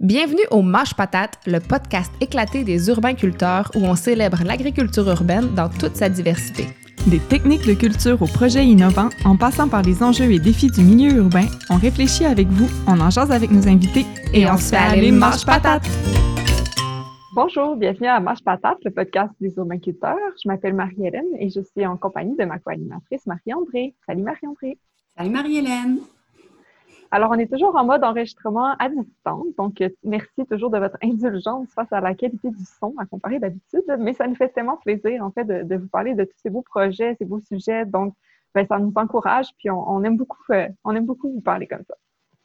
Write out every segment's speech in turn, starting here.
Bienvenue au Mâche Patate, le podcast éclaté des urbains-culteurs où on célèbre l'agriculture urbaine dans toute sa diversité. Des techniques de culture aux projets innovants, en passant par les enjeux et défis du milieu urbain, on réfléchit avec vous, on en jase avec nos invités et, on, se fait aller Mâche Patate! Bonjour, bienvenue à Mâche Patate, le podcast des urbains-culteurs. Je m'appelle Marie-Hélène et je suis en compagnie de ma co-animatrice Marie-André. Salut Marie-André! Salut Marie-Hélène! Alors, on est toujours en mode enregistrement à distance, donc euh, merci toujours de votre indulgence face à la qualité du son à comparer d'habitude, mais ça nous fait tellement plaisir, en fait, de, vous parler de tous ces beaux projets, ces beaux sujets, donc ben, ça nous encourage, puis on, aime beaucoup, euh, on aime beaucoup vous parler comme ça.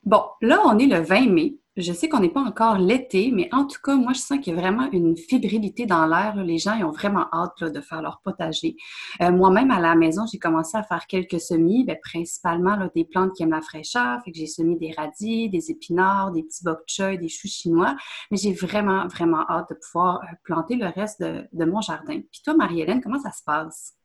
Bon, là, on est le 20 mai. Je sais qu'on n'est pas encore l'été, mais en tout cas, moi, je sens qu'il y a vraiment une fébrilité dans l'air. Les gens, ont vraiment hâte de faire leur potager. Euh, moi-même, à la maison, j'ai commencé à faire quelques semis, ben, principalement des plantes qui aiment la fraîcheur. Que j'ai semé des radis, des épinards, des petits bok choy, des choux chinois. Mais j'ai vraiment, vraiment hâte de pouvoir euh, planter le reste de, de mon jardin. Puis toi, Marie-Hélène, comment ça se passe?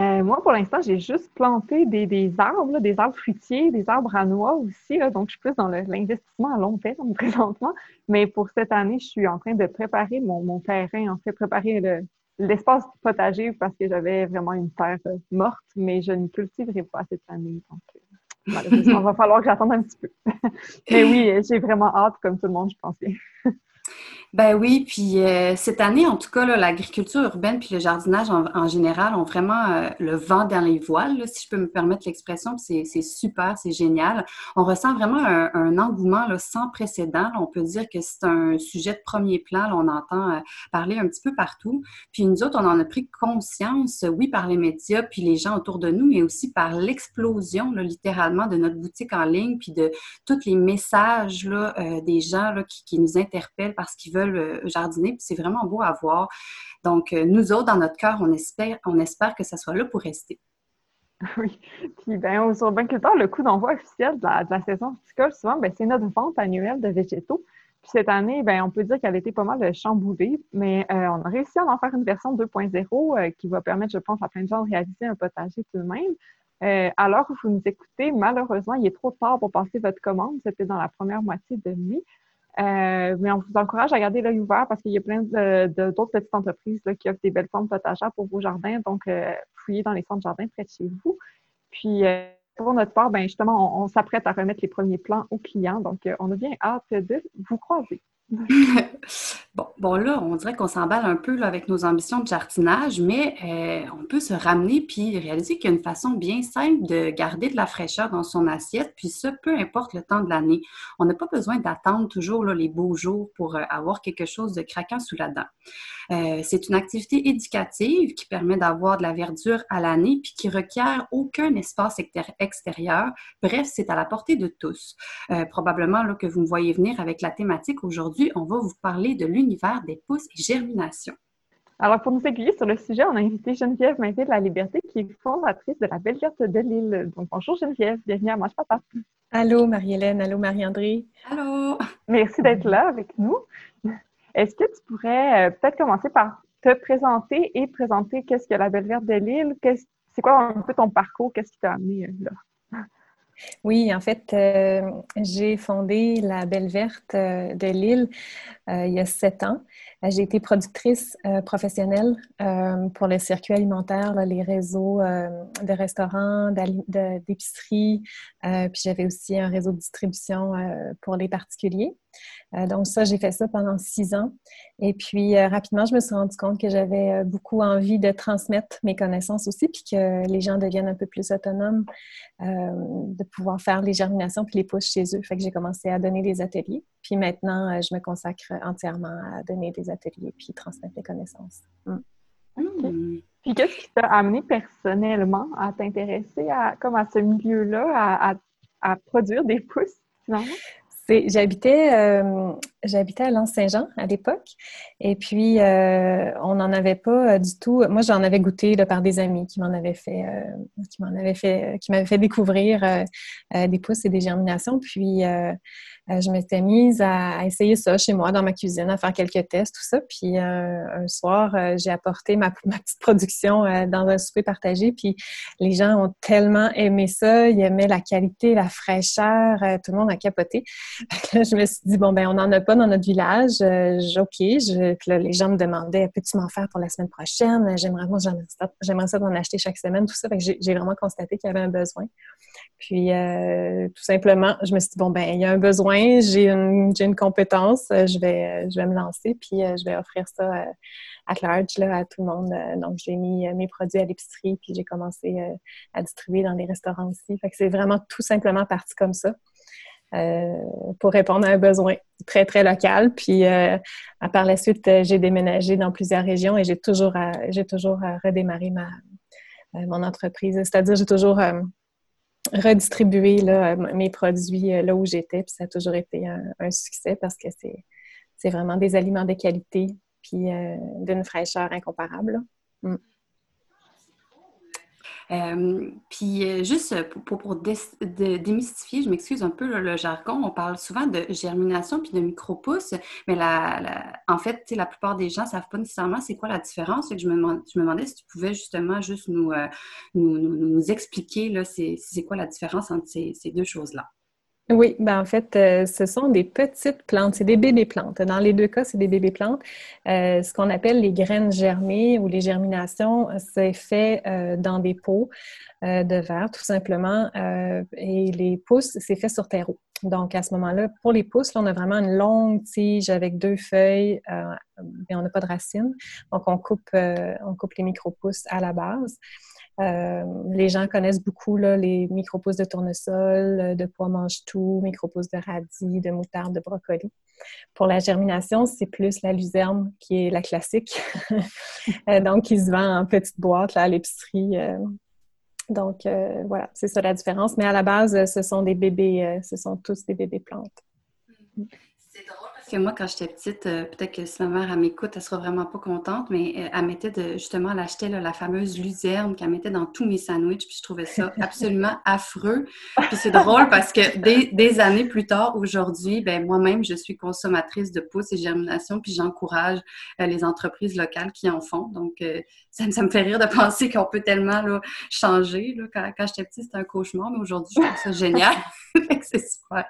Euh, moi, pour l'instant, j'ai juste planté des, arbres, des arbres fruitiers, des arbres à noix aussi. donc, je suis plus dans l'investissement à long terme présentement. Mais pour cette année, je suis en train de préparer mon, terrain, en fait, préparer l'espace potager parce que j'avais vraiment une terre euh, morte, mais je ne cultiverai pas cette année. Donc, euh, malheureusement, il va falloir que j'attende un petit peu. mais oui, j'ai vraiment hâte, comme tout le monde, je pensais. Ben oui, puis euh, cette année, en tout cas, l'agriculture urbaine puis le jardinage en, général ont vraiment euh, le vent dans les voiles, si je peux me permettre l'expression. C'est super, c'est génial. On ressent vraiment un, engouement sans précédent. on peut dire que c'est un sujet de premier plan. on entend euh, parler un petit peu partout. Puis nous autres, on en a pris conscience, oui, par les médias, puis les gens autour de nous, mais aussi par l'explosion, littéralement, de notre boutique en ligne, puis de tous les messages des gens qui, qui nous interpellent parce qu'ils veulent euh, jardiner, puis c'est vraiment beau à voir. Donc, euh, nous autres, dans notre cœur, on espère, on espère que ça soit là pour rester. Oui. Puis, bien, au Urbain-Culteur, le coup d'envoi officiel de la, saison horticole, souvent, ben, c'est notre vente annuelle de végétaux. Puis cette année, ben, on peut dire qu'elle a été pas mal chamboulée, mais euh, on a réussi à en faire une version 2.0 qui va permettre, je pense, à plein de gens de réaliser un potager tout de même. alors que vous nous écoutez, malheureusement, il est trop tard pour passer votre commande. C'était dans la première moitié de mai. Euh, mais on vous encourage à garder l'œil ouvert parce qu'il y a plein d'autres petites entreprises qui offrent des belles formes potagères pour vos jardins. Donc, euh, fouillez dans les centres jardins près de chez vous. Puis, euh, pour notre part, ben justement, on, on s'apprête à remettre les premiers plans aux clients. Donc, on a bien hâte de vous croiser. bon, bon, là, on dirait qu'on s'emballe un peu avec nos ambitions de jardinage, mais euh, on peut se ramener puis réaliser qu'il y a une façon bien simple de garder de la fraîcheur dans son assiette, puis ça, peu importe le temps de l'année. On n'a pas besoin d'attendre toujours les beaux jours pour euh, avoir quelque chose de craquant sous la dent. Euh, c'est une activité éducative qui permet d'avoir de la verdure à l'année puis qui requiert aucun espace extérieur. Bref, c'est à la portée de tous. probablement là, que vous me voyez venir avec la thématique aujourd'hui on va vous parler de l'univers des pousses et germination. Alors, pour nous aiguiller sur le sujet, on a invité Geneviève Mainville de la Liberté, qui est fondatrice de la Belle Verte de Lille. Donc, bonjour Geneviève, bienvenue à Mange Papa. Allô Marie-Hélène, allô Marie-André. Allô. Merci d'être là avec nous. Est-ce que tu pourrais euh, peut-être commencer par te présenter et présenter qu'est-ce que la Belle Verte de Lille? C'est quoi un peu ton parcours? Qu'est-ce qui t'a amené euh, là? Oui, en fait, euh, j'ai fondé la Belle Verte de Lille il y a sept ans. J'ai été productrice professionnelle pour le circuit alimentaire, les réseaux de restaurants, d'épicerie, puis j'avais aussi un réseau de distribution pour les particuliers. Euh, donc ça, j'ai fait ça pendant six ans. Et puis euh, rapidement, je me suis rendu compte que j'avais euh, beaucoup envie de transmettre mes connaissances aussi, puis que les gens deviennent un peu plus autonomes, de pouvoir faire les germinations puis les pousses chez eux. Fait que j'ai commencé à donner des ateliers. Puis maintenant, je me consacre entièrement à donner des ateliers puis transmettre les connaissances. Mm. Hmm. Puis qu'est-ce qui t'a amené personnellement à t'intéresser à, comme à ce milieu-là, à, à, produire des pousses finalement? J'habitais, euh, j'habitais à Lens-Saint-Jean à l'époque. Et puis, euh, on n'en avait pas euh, du tout. Moi, j'en avais goûté par des amis qui m'en avaient fait, qui m'en avaient fait, qui m'avaient fait découvrir des pousses et des germinations. Puis, euh, je m'étais mise à, essayer ça chez moi dans ma cuisine, à faire quelques tests, tout ça. Puis euh, un soir, euh, j'ai apporté ma, petite production dans un souper partagé. Puis les gens ont tellement aimé ça. Ils aimaient la qualité, la fraîcheur. tout le monde a capoté. je me suis dit, bon, ben on n'en a pas dans notre village. OK. Là, les gens me demandaient, peux-tu m'en faire pour la semaine prochaine? J'aimerais, ça d'en acheter chaque semaine, tout ça. J'ai vraiment constaté qu'il y avait un besoin. Puis, tout simplement, je me suis dit, bon, ben il y a un besoin j'ai une, une, compétence, euh, je vais, euh, je vais me lancer, puis euh, je vais offrir ça à large à tout le monde. Donc, j'ai mis mes produits à l'épicerie, puis j'ai commencé à distribuer dans les restaurants aussi. Fait que c'est vraiment tout simplement parti comme ça. pour répondre à un besoin très, très local. Puis, par la suite, j'ai déménagé dans plusieurs régions et j'ai toujours, j'ai toujours redémarré ma, mon entreprise. C'est-à-dire, j'ai toujours redistribuer mes produits euh, là où j'étais. Puis ça a toujours été un, succès parce que c'est vraiment des aliments de qualité puis euh, d'une fraîcheur incomparable. Euh, puis euh, juste pour, démystifier, je m'excuse un peu le jargon, on parle souvent de germination puis de micro-pousses, mais la, en fait, la plupart des gens ne savent pas nécessairement c'est quoi la différence. je, me, je me demandais si tu pouvais justement juste nous, euh, nous, nous, expliquer c'est quoi la différence entre ces deux choses-là. Oui, ben en fait, euh, ce sont des petites plantes, c'est des bébés plantes. Dans les deux cas, c'est des bébés plantes. Euh, ce qu'on appelle les graines germées ou les germinations, c'est fait euh, dans des pots de verre, tout simplement. et les pousses, c'est fait sur terreau. Donc, à ce moment-là, pour les pousses, là, on a vraiment une longue tige avec deux feuilles, mais on n'a pas de racines. Donc, on coupe, on coupe les micro-pousses à la base. Euh, les gens connaissent beaucoup là, les micro-pousses de tournesol, euh, de pois mange-tout, micro-pousses de radis, de moutarde, de brocoli. Pour la germination, c'est plus la luzerne qui est la classique. Euh, donc, qui se vend en petite boîte là, à l'épicerie. Donc, voilà, c'est ça la différence. Mais à la base, ce sont des bébés, ce sont tous des bébés plantes. Que moi, quand j'étais petite, euh, peut-être que si ma mère m'écoute, elle sera vraiment pas contente, mais euh, elle mettait de, justement, elle achetait la fameuse luzerne qu'elle mettait dans tous mes sandwichs, puis je trouvais ça absolument affreux. Puis c'est drôle parce que des, années plus tard, aujourd'hui, ben moi-même, je suis consommatrice de pousses et germination, puis j'encourage euh, les entreprises locales qui en font. Donc, ça, me fait rire de penser qu'on peut tellement là, changer. Là. Quand, quand j'étais petite, c'était un cauchemar, mais aujourd'hui, je trouve ça génial. c'est super.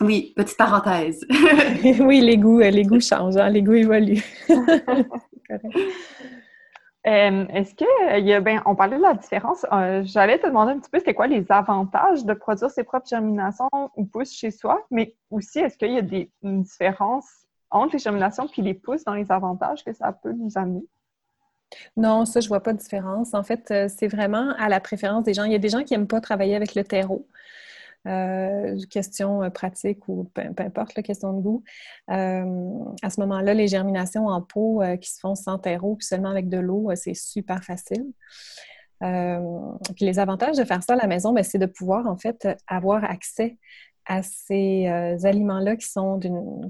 Oui, petite parenthèse. oui, les goûts, euh, les goûts changent, hein, les goûts évoluent. Euh, est-ce que euh, y a, ben, on parlait de la différence. J'allais te demander un petit peu c'était quoi les avantages de produire ses propres germinations ou pousses chez soi, mais aussi est-ce qu'il y a des, une différence entre les germinations et les pousses dans les avantages que ça peut nous amener? Non, ça, je vois pas de différence. En fait, c'est vraiment à la préférence des gens. Il y a des gens qui n'aiment pas travailler avec le terreau. Euh, question euh, pratique ou peu, importe, la question de goût. Euh, à ce moment-là, les germinations en pot qui se font sans terreau puis seulement avec de l'eau, c'est super facile. puis les avantages de faire ça à la maison, ben, c'est de pouvoir en fait avoir accès à ces aliments-là qui sont,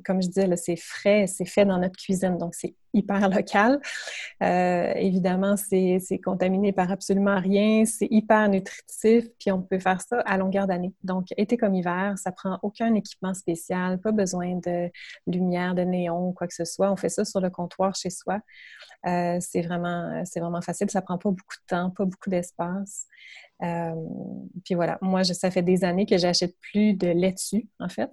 comme je disais, c'est frais, c'est fait dans notre cuisine, donc c'est hyper local. Euh, évidemment, c'est contaminé par absolument rien, c'est hyper nutritif, puis on peut faire ça à longueur d'année. Donc, été comme hiver, ça prend aucun équipement spécial, pas besoin de lumière, de néon, quoi que ce soit. On fait ça sur le comptoir chez soi. Euh, c'est vraiment, vraiment facile, ça prend pas beaucoup de temps, pas beaucoup d'espace. Euh, puis voilà, moi, ça fait des années que j'achète plus de laitue, en fait.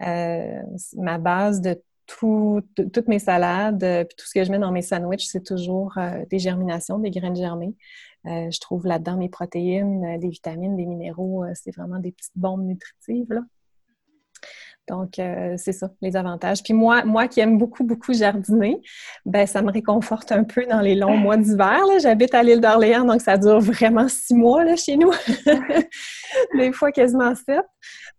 ma base de toutes mes salades, euh, puis tout ce que je mets dans mes sandwichs, c'est toujours euh, des germinations, des graines germées. Euh, je trouve là-dedans mes protéines, des vitamines, des minéraux. c'est vraiment des petites bombes nutritives. Là. Donc, c'est ça, les avantages. Puis moi, moi qui aime beaucoup, beaucoup jardiner, ben ça me réconforte un peu dans les longs mois d'hiver. J'habite à l'île d'Orléans, donc ça dure vraiment six mois là, chez nous. des fois quasiment sept.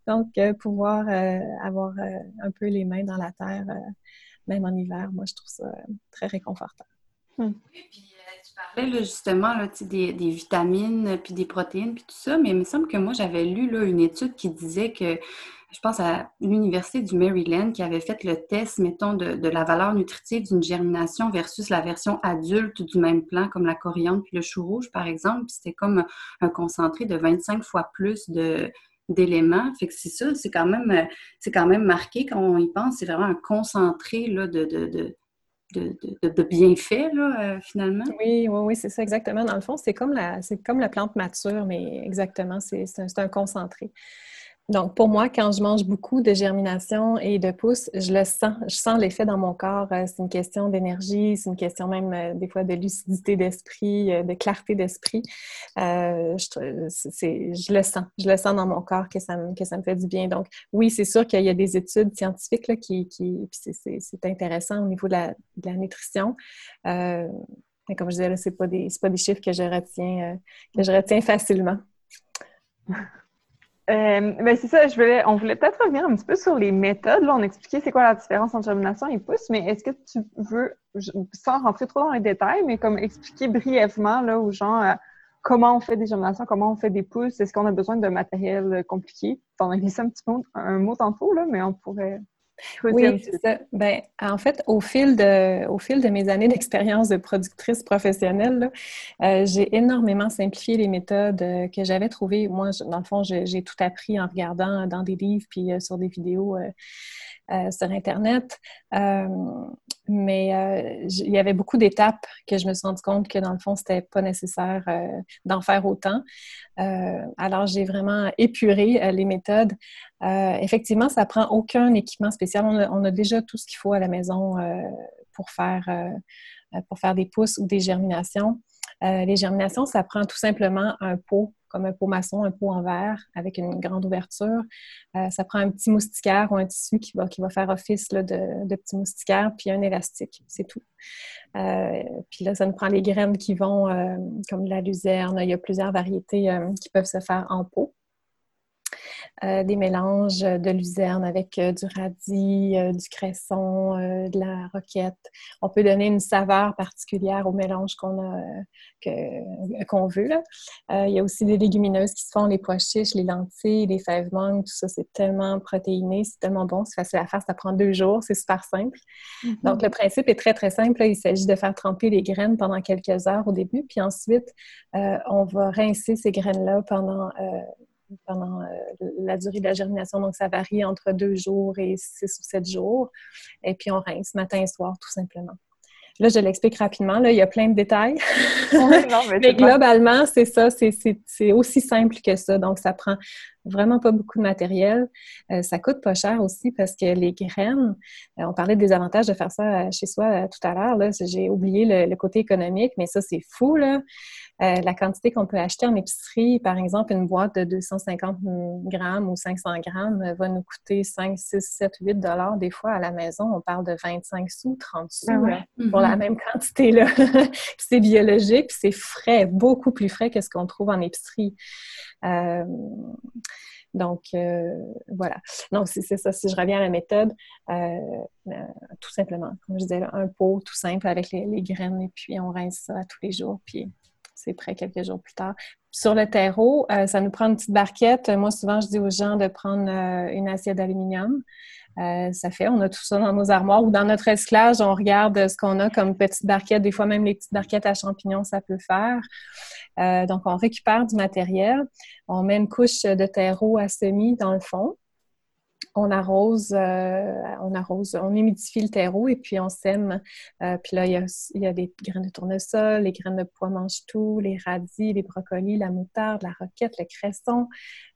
Donc, euh, pouvoir euh, avoir euh, un peu les mains dans la terre, même en hiver, moi, je trouve ça très réconfortant. Hmm. Puis, tu parlais justement des, vitamines, puis des protéines, puis tout ça, mais il me semble que moi, j'avais lu là, une étude qui disait que je pense à l'Université du Maryland qui avait fait le test, mettons, de, la valeur nutritive d'une germination versus la version adulte du même plant, comme la coriandre puis le chou rouge, par exemple. C'était comme un concentré de 25 fois plus de d'éléments. Fait que c'est ça, c'est quand même c'est quand même marqué quand on y pense. C'est vraiment un concentré là, de, de, de de, bienfaits, là, euh, finalement. Oui, oui, oui, c'est ça, exactement. Dans le fond, c'est comme la, c'est comme la plante mature, mais exactement, c'est, c'est un concentré. Donc, pour moi, quand je mange beaucoup de germination et de pousses, je le sens. Je sens l'effet dans mon corps. Euh, c'est une question d'énergie, c'est une question même euh, des fois de lucidité d'esprit, euh, de clarté d'esprit. je, le sens. Je le sens dans mon corps que ça me, fait du bien. Donc, oui, c'est sûr qu'il y a des études scientifiques là, qui, qui c'est intéressant au niveau de la, nutrition. mais comme je disais, ce n'est pas, des, pas des chiffres que je retiens facilement. Euh, ben c'est ça, je voulais, on voulait peut-être revenir un petit peu sur les méthodes. Là, on expliquait c'est quoi la différence entre germination et pousse, mais est-ce que tu veux, sans rentrer trop dans les détails, mais comme expliquer brièvement là, aux gens euh, comment on fait des germinations, comment on fait des pousses, est-ce qu'on a besoin de matériel compliqué? On a glissé un petit peu un mot tantôt, là, mais on pourrait oui, c'est ça. Ben, en fait, au fil de, au fil de mes années d'expérience de productrice professionnelle, euh, j'ai énormément simplifié les méthodes euh, que j'avais trouvées. Moi, dans le fond, j'ai tout appris en regardant dans des livres puis euh, sur des vidéos sur Internet. mais il y avait beaucoup d'étapes que je me suis rendu compte que dans le fond, c'était pas nécessaire d'en faire autant. alors, j'ai vraiment épuré les méthodes. effectivement, ça prend aucun équipement spécial. On a, déjà tout ce qu'il faut à la maison pour faire pour faire des pousses ou des germinations. Les germinations, ça prend tout simplement un pot comme un pot maçon, un pot en verre avec une grande ouverture. Euh, ça prend un petit moustiquaire ou un tissu qui va, qui va faire office de, de, petit moustiquaire, puis un élastique, c'est tout. Euh, puis là, ça nous prend les graines qui vont, euh, comme la luzerne, il y a plusieurs variétés qui peuvent se faire en pot. Euh, des mélanges de luzerne avec euh, du radis, euh, du cresson, de la roquette. On peut donner une saveur particulière au mélange qu'on a qu'on veut. il y a aussi des légumineuses qui se font, les pois chiches, les lentilles, les fèves mangues, tout ça, c'est tellement protéiné, c'est tellement bon, c'est facile à faire, ça prend deux jours, c'est super simple. Mm-hmm. Donc, le principe est très, très simple. Il s'agit de faire tremper les graines pendant quelques heures au début, puis ensuite, on va rincer ces graines-là pendant pendant euh, la durée de la germination. Donc, ça varie entre deux jours et six ou sept jours. Et puis, on rince matin et soir, tout simplement. Là, je l'explique rapidement. Là, il y a plein de détails. mais, globalement, c'est ça. C'est aussi simple que ça. Donc, ça prend vraiment pas beaucoup de matériel. Euh, ça coûte pas cher aussi parce que les graines, euh, on parlait des avantages de faire ça chez soi tout à l'heure. J'ai oublié le, côté économique, mais ça, c'est fou. Là. Euh, la quantité qu'on peut acheter en épicerie, par exemple, une boîte de 250 grammes ou 500 grammes euh, va nous coûter 5, 6, 7, 8 dollars. Des fois, à la maison, on parle de 25 sous, 30 sous ah pour la mm-hmm. même quantité. là. c'est biologique, c'est frais, beaucoup plus frais que ce qu'on trouve en épicerie. Euh, donc, voilà. Donc, c'est ça. Si je reviens à la méthode, tout simplement, comme je disais, un pot tout simple avec les, les, graines et puis on rince ça tous les jours. Puis c'est prêt quelques jours plus tard. Sur le terreau, euh, ça nous prend une petite barquette. Moi, souvent, je dis aux gens de prendre euh, une assiette d'aluminium. Euh, ça fait, on a tout ça dans nos armoires ou dans notre esclage, on regarde ce qu'on a comme petite barquette. Des fois, même les petites barquettes à champignons, ça peut faire. donc, on récupère du matériel. On met une couche de terreau à semis dans le fond on arrose, euh, on arrose, on humidifie le terreau et puis on sème. Euh, puis là, il y, a, des graines de tournesol, les graines de pois mange-tout, les radis, les brocolis, la moutarde, la roquette, le cresson.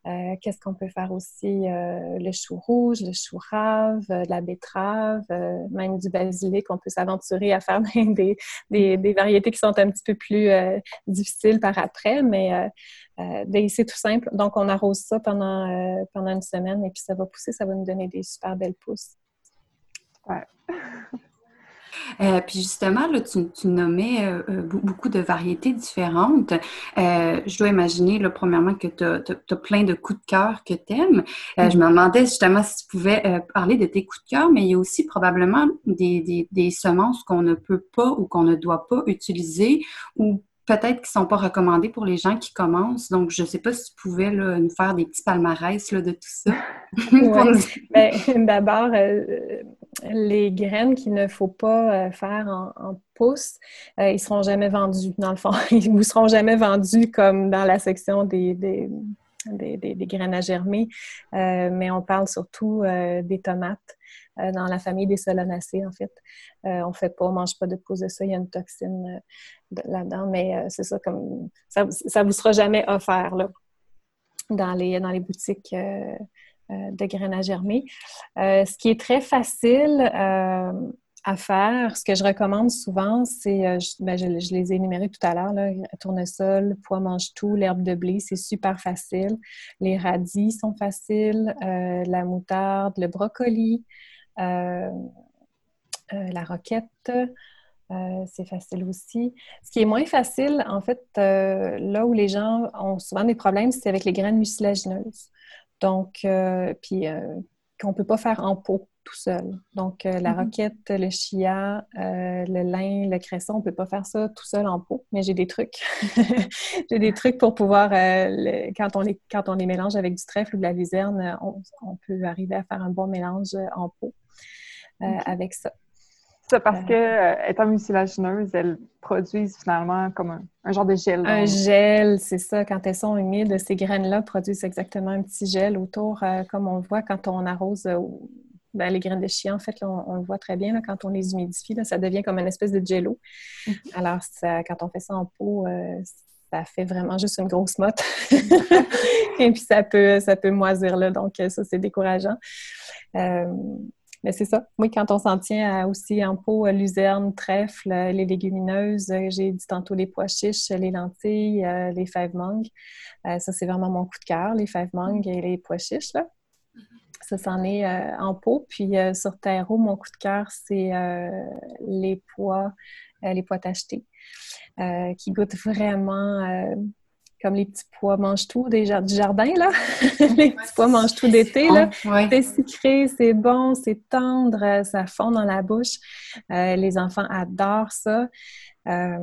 Euh, qu'est-ce qu'on peut faire aussi? le chou rouge, le chou rave, la betterave, même du basilic. On peut s'aventurer à faire des, des, variétés qui sont un petit peu plus difficiles par après, mais ben, c'est tout simple. Donc, on arrose ça pendant, pendant une semaine et puis ça va pousser, ça va nous donner des super belles pousses. Ouais. Euh, puis justement, là, tu, nommais euh, euh, beaucoup de variétés différentes. je dois imaginer, là, premièrement, que tu as, plein de coups de cœur que tu aimes. Je me demandais justement si tu pouvais parler de tes coups de cœur, mais il y a aussi probablement des, des semences qu'on ne peut pas ou qu'on ne doit pas utiliser ou peut-être qui ne sont pas recommandés pour les gens qui commencent. Donc, je ne sais pas si tu pouvais nous faire des petits palmarès de tout ça. Ben, d'abord, euh, les graines qu'il ne faut pas euh, faire en, pouce, euh, ils ne seront jamais vendus, dans le fond. Ils ne seront jamais vendus comme dans la section des, des, graines à germer, mais on parle surtout des tomates. Euh, dans la famille des solanacées, en fait. Euh, on fait pas, on mange pas de cause de ça, il y a une toxine euh, là-dedans, mais c'est ça, comme ça ne vous sera jamais offert là, dans, les, dans les boutiques de graines à germer. ce qui est très facile à faire, ce que je recommande souvent, c'est, ben, je, les ai énumérés tout à l'heure, tournesol, pois mange-tout, l'herbe de blé, c'est super facile. Les radis sont faciles, la moutarde, le brocoli, la roquette, euh, c'est facile aussi. Ce qui est moins facile, en fait, là où les gens ont souvent des problèmes, c'est avec les graines mucilagineuses. Donc, puis qu'on ne peut pas faire en pot tout seul. Donc, la mm-hmm. roquette, le chia, le lin, le cresson, on ne peut pas faire ça tout seul en pot, mais j'ai des trucs. j'ai des trucs pour pouvoir, quand, on les, quand on les mélange avec du trèfle ou de la luzerne, on peut arriver à faire un bon mélange en pot. Euh, avec ça. C'est parce que, euh, étant mucilagineuses, elles produisent finalement comme un, genre de gel. Un gel, c'est ça. Quand elles sont humides, ces graines-là produisent exactement un petit gel autour, euh, comme on voit quand on arrose ben, les graines de chia, en fait, on, le voit très bien quand on les humidifie, ça devient comme une espèce de jello. Alors, quand on fait ça en pot, ça fait vraiment juste une grosse motte. Et puis, ça peut, ça peut moisir là. Donc, ça, c'est décourageant. Mais c'est ça. Oui, quand on s'en tient aussi en pot, euh, luzerne, trèfle, euh, les légumineuses, euh, j'ai dit tantôt les pois chiches, les lentilles, les fèves mangues. ça, c'est vraiment mon coup de cœur, les fèves mangues et les pois chiches. Là. Ça, c'en est en pot. Puis sur terreau, mon coup de cœur, c'est les pois, les pois tachetés, qui goûtent vraiment comme les petits pois mange-tout du jardin, là. les petits pois mange-tout d'été, là. C'est sucré, c'est bon, c'est tendre, ça fond dans la bouche. Euh, les enfants adorent ça. Euh,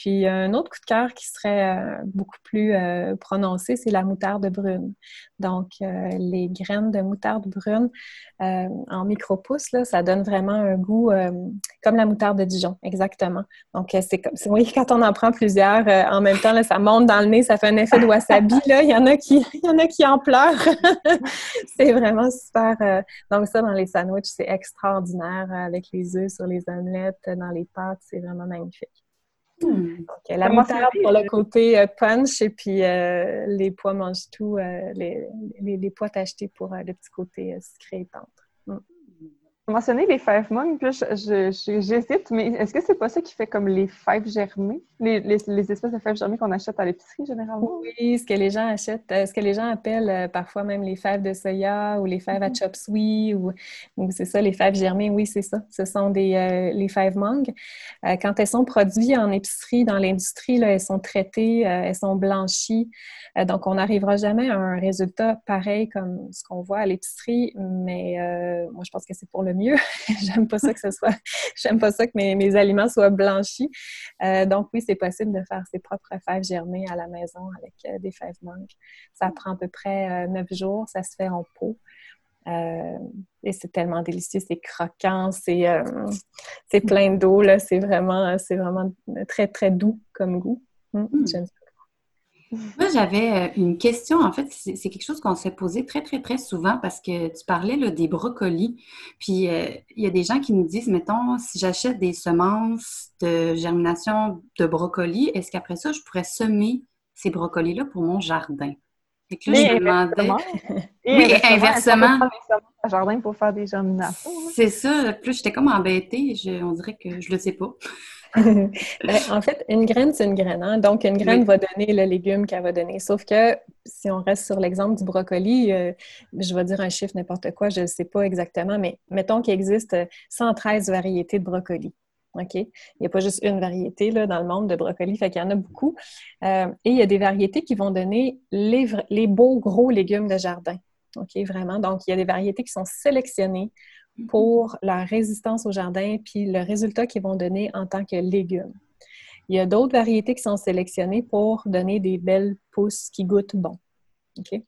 puis un autre coup de cœur qui serait euh, beaucoup plus euh, prononcé, c'est la moutarde brune. Donc, euh, les graines de moutarde brune en micro-pouces, ça donne vraiment un goût comme la moutarde de Dijon, exactement. Donc, c'est comme, oui, quand on en prend plusieurs en même temps, là, ça monte dans le nez, ça fait un effet de wasabi. Là. Il, y en a qui, il y en a qui en pleurent. c'est vraiment super. donc, ça, dans les sandwichs, c'est extraordinaire avec les œufs sur les omelettes, dans les pâtes, c'est vraiment magnifique. Hmm. Donc, la moutarde pour le côté euh, punch et puis euh, les pois mangent tout, euh, les, les, les, pois achetés pour le petit côté sucré et tendre. Hmm mentionné les fèves mongues, puis j'hésite, mais est-ce que c'est pas ça qui fait comme les fèves germées, les, les, espèces de fèves germées qu'on achète à l'épicerie généralement? Oui, ce que les gens achètent, euh, ce que les gens appellent euh, parfois même les fèves de soya ou les fèves à mm-hmm. chop suey, ou, c'est ça, les fèves germées, oui, c'est ça. Ce sont des, euh, les fèves mangues. quand elles sont produites en épicerie, dans l'industrie, elles sont traitées, elles sont blanchies. donc, on n'arrivera jamais à un résultat pareil comme ce qu'on voit à l'épicerie, mais moi, je pense que c'est pour le mieux. j'aime pas ça que ce soit, j'aime pas ça que mes, mes aliments soient blanchis. Euh, donc oui, c'est possible de faire ses propres fèves germées à la maison avec euh, des fèves mangues. Ça prend à peu près euh, neuf jours, ça se fait en pot. et c'est tellement délicieux, c'est croquant, c'est plein d'eau, c'est vraiment, vraiment très, très doux comme goût. Hum, hum. J'aime ça. Moi, j'avais euh, une question. En fait, c'est quelque chose qu'on s'est posé très, très, très souvent parce que tu parlais là, des brocolis. Puis, euh, il y a des gens qui nous disent, mettons, si j'achète des semences de germination de brocolis, est-ce qu'après ça, je pourrais semer ces brocolis-là pour mon jardin? Et que là, je demandais... oui, inversement. jardin pour faire des germinations. C'est ça. Plus j'étais comme embêtée. on dirait que je le sais pas. Ben, en fait, une graine, c'est une graine. Hein. Donc, une graine va donner le légume qu'elle va donner. Sauf que si on reste sur l'exemple du brocoli, euh, je vais dire un chiffre n'importe quoi, je ne sais pas exactement, mais mettons qu'il existe 113 variétés de brocoli. OK? Il n'y a pas juste une variété là, dans le monde de brocoli, fait qu'il y en a beaucoup. Euh, et il y a des variétés qui vont donner les, les beaux gros légumes de jardin. OK, vraiment. Donc, il y a des variétés qui sont sélectionnées pour leur résistance au jardin puis le résultat qu'ils vont donner en tant que légumes. Il y a d'autres variétés qui sont sélectionnées pour donner des belles pousses qui goûtent bon. OK?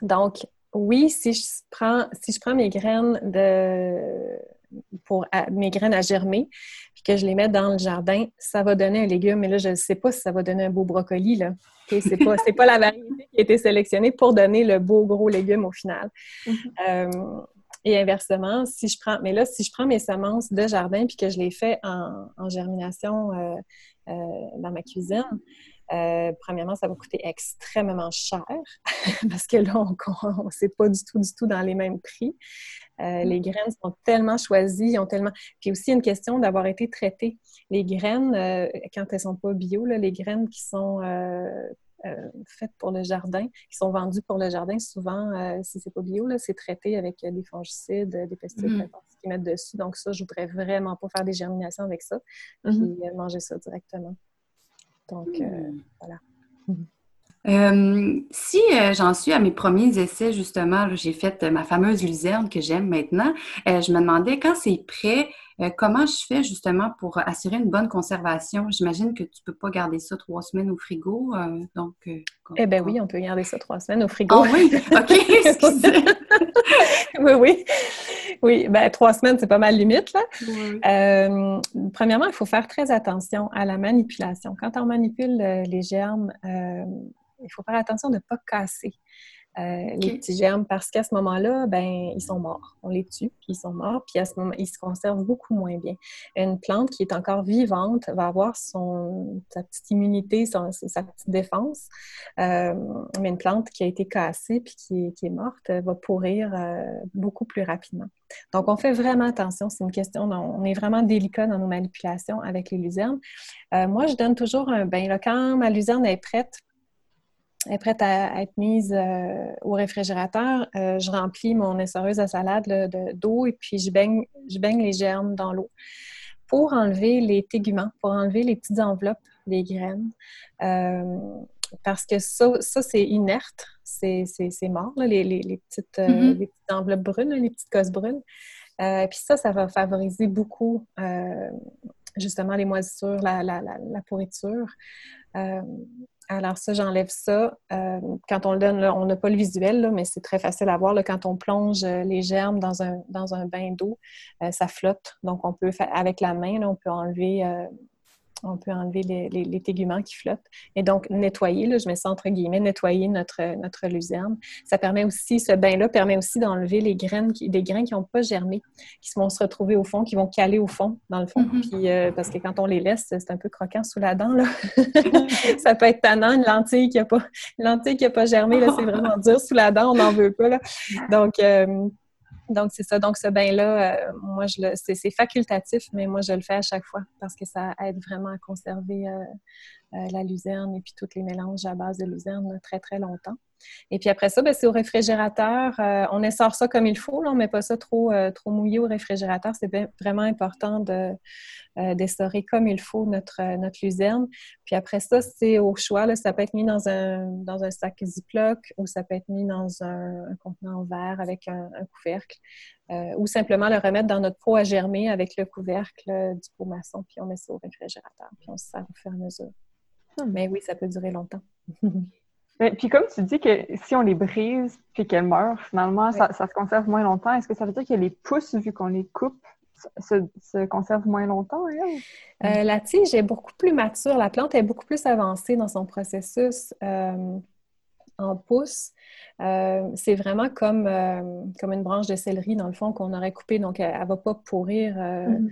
Donc, oui, si je prends, si je prends mes graines de pour mes graines à germer, puis que je les mets dans le jardin, ça va donner un légume. Mais là, je ne sais pas si ça va donner un beau brocoli. Là. Okay, c'est pas, pas la variété qui a été sélectionnée pour donner le beau gros légume au final. Mm-hmm. Euh, et inversement, si je prends, mais là, si je prends mes semences de jardin puis que je les fais en, germination euh, euh, dans ma cuisine, euh, premièrement, ça va coûter extrêmement cher parce que là, on ne sait pas du tout, du tout dans les mêmes prix. Mm. les graines sont tellement choisies, ont tellement. Puis aussi une question d'avoir été traitées. Les graines, quand elles ne sont pas bio, les graines qui sont faites pour le jardin, qui sont vendues pour le jardin, souvent, euh, si c'est pas bio, c'est traité avec euh, des fongicides, des pesticides, mm qu'ils mettent dessus. Donc ça, je voudrais vraiment pas faire des germinations avec ça, mm-hmm. puis manger ça directement. Donc, mm. voilà. Euh, si euh, j'en suis à mes premiers essais, justement, j'ai fait ma fameuse luzerne que j'aime maintenant, euh, je me demandais quand c'est prêt, comment je fais justement pour assurer une bonne conservation? J'imagine que tu peux pas garder ça trois semaines au frigo. donc, eh bien oui, on peut garder ça trois semaines au frigo. Ah oui, OK, oui, oui. Oui, ben trois semaines, c'est pas mal limite. Là. premièrement, il faut faire très attention à la manipulation. Quand on manipule les germes, il faut faire attention de ne pas casser euh, les petits germes parce qu'à ce moment-là, ben, ils sont morts. On les tue, puis ils sont morts, puis à ce moment, ils se conservent beaucoup moins bien. Une plante qui est encore vivante va avoir son, sa petite immunité, sa petite défense, euh, mais une plante qui a été cassée puis qui, qui est morte va pourrir euh, beaucoup plus rapidement. Donc, on fait vraiment attention. C'est une question, on est vraiment délicat dans nos manipulations avec les luzernes. moi, je donne toujours un bain. Là, quand ma luzerne est prête, est prête à, être mise euh, au réfrigérateur, euh, je remplis mon essoreuse à salade d'eau et puis je baigne, je baigne les germes dans l'eau pour enlever les téguments, pour enlever les petites enveloppes des graines. Euh, parce que ça, ça c'est inerte, c'est mort, les, petites, mm-hmm. les, petites, enveloppes brunes, les petites cosses brunes. puis ça, ça va favoriser beaucoup justement les moisissures, la, la, la pourriture. Alors ça, j'enlève ça. Euh, quand on le donne, on n'a pas le visuel, mais c'est très facile à voir. quand on plonge euh, les germes dans un, bain d'eau, euh, ça flotte. Donc, on peut, avec la main, on peut enlever on peut enlever les, les, téguments qui flottent. Et donc, nettoyer, là, je mets ça entre guillemets, nettoyer notre, notre luzerne. Ça permet aussi, ce bain-là permet aussi d'enlever les graines, qui, des graines qui n'ont pas germé, qui vont se retrouver au fond, qui vont caler au fond, dans le fond. Mm-hmm. Puis, euh, parce que quand on les laisse, c'est un peu croquant sous la dent. Là. ça peut être tannant, une lentille qui n'a pas, pas germé, c'est vraiment dur sous la dent, on n'en veut pas. Là. Donc, euh, donc, c'est ça. Donc, ce bain-là, euh, moi, je le, c'est, facultatif, mais moi, je le fais à chaque fois parce que ça aide vraiment à conserver euh, euh, la luzerne et puis tous les mélanges à base de luzerne très, très longtemps. Et puis après ça, ben, c'est au réfrigérateur. Euh, on essore ça comme il faut. Là, on ne met pas ça trop, euh, trop mouillé au réfrigérateur. C'est vraiment important de, euh, d'essorer comme il faut notre, notre luzerne. Puis après ça, c'est au choix. Ça peut être mis dans un, dans un sac Ziploc ou ça peut être mis dans un, contenant en verre avec un, couvercle. ou simplement le remettre dans notre pot à germer avec le couvercle du pot maçon, puis on met ça au réfrigérateur, puis on se sert au fur et à mesure. Mais oui, ça peut durer longtemps. puis comme tu dis que si on les brise puis qu'elles meurent, finalement, ça, se conserve moins longtemps. Est-ce que ça veut dire que les pousses, vu qu'on les coupe, se, conservent moins longtemps? Euh, la tige est beaucoup plus mature. La plante est beaucoup plus avancée dans son processus. Euh, en pousses. Euh, c'est vraiment comme, comme une branche de céleri, dans le fond, qu'on aurait coupée. Donc, elle ne va pas pourrir mm-hmm.